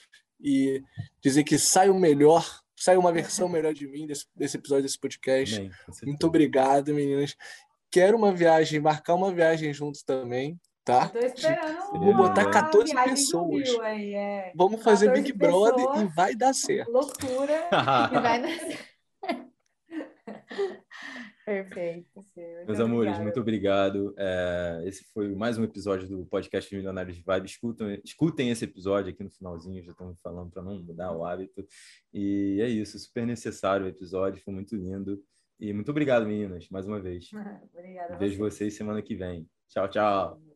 e dizer que sai o melhor, sai uma versão melhor de mim desse, desse episódio desse podcast. Bem, Muito obrigado, meninas. Quero uma viagem, marcar uma viagem juntos também, tá? tô esperando. Vou botar 14 pessoas. Aí, é. Vamos fazer Big Brother e vai dar certo. Loucura. e vai dar certo. Perfeito. Sim, Meus amores, obrigada. muito obrigado. É, esse foi mais um episódio do podcast Milionários de Vibe. Escutem, escutem esse episódio aqui no finalzinho, já estamos falando para não mudar o hábito. E é isso, super necessário o episódio, foi muito lindo. E muito obrigado, meninas, mais uma vez. Obrigada. Vejo vocês semana que vem. Tchau, tchau.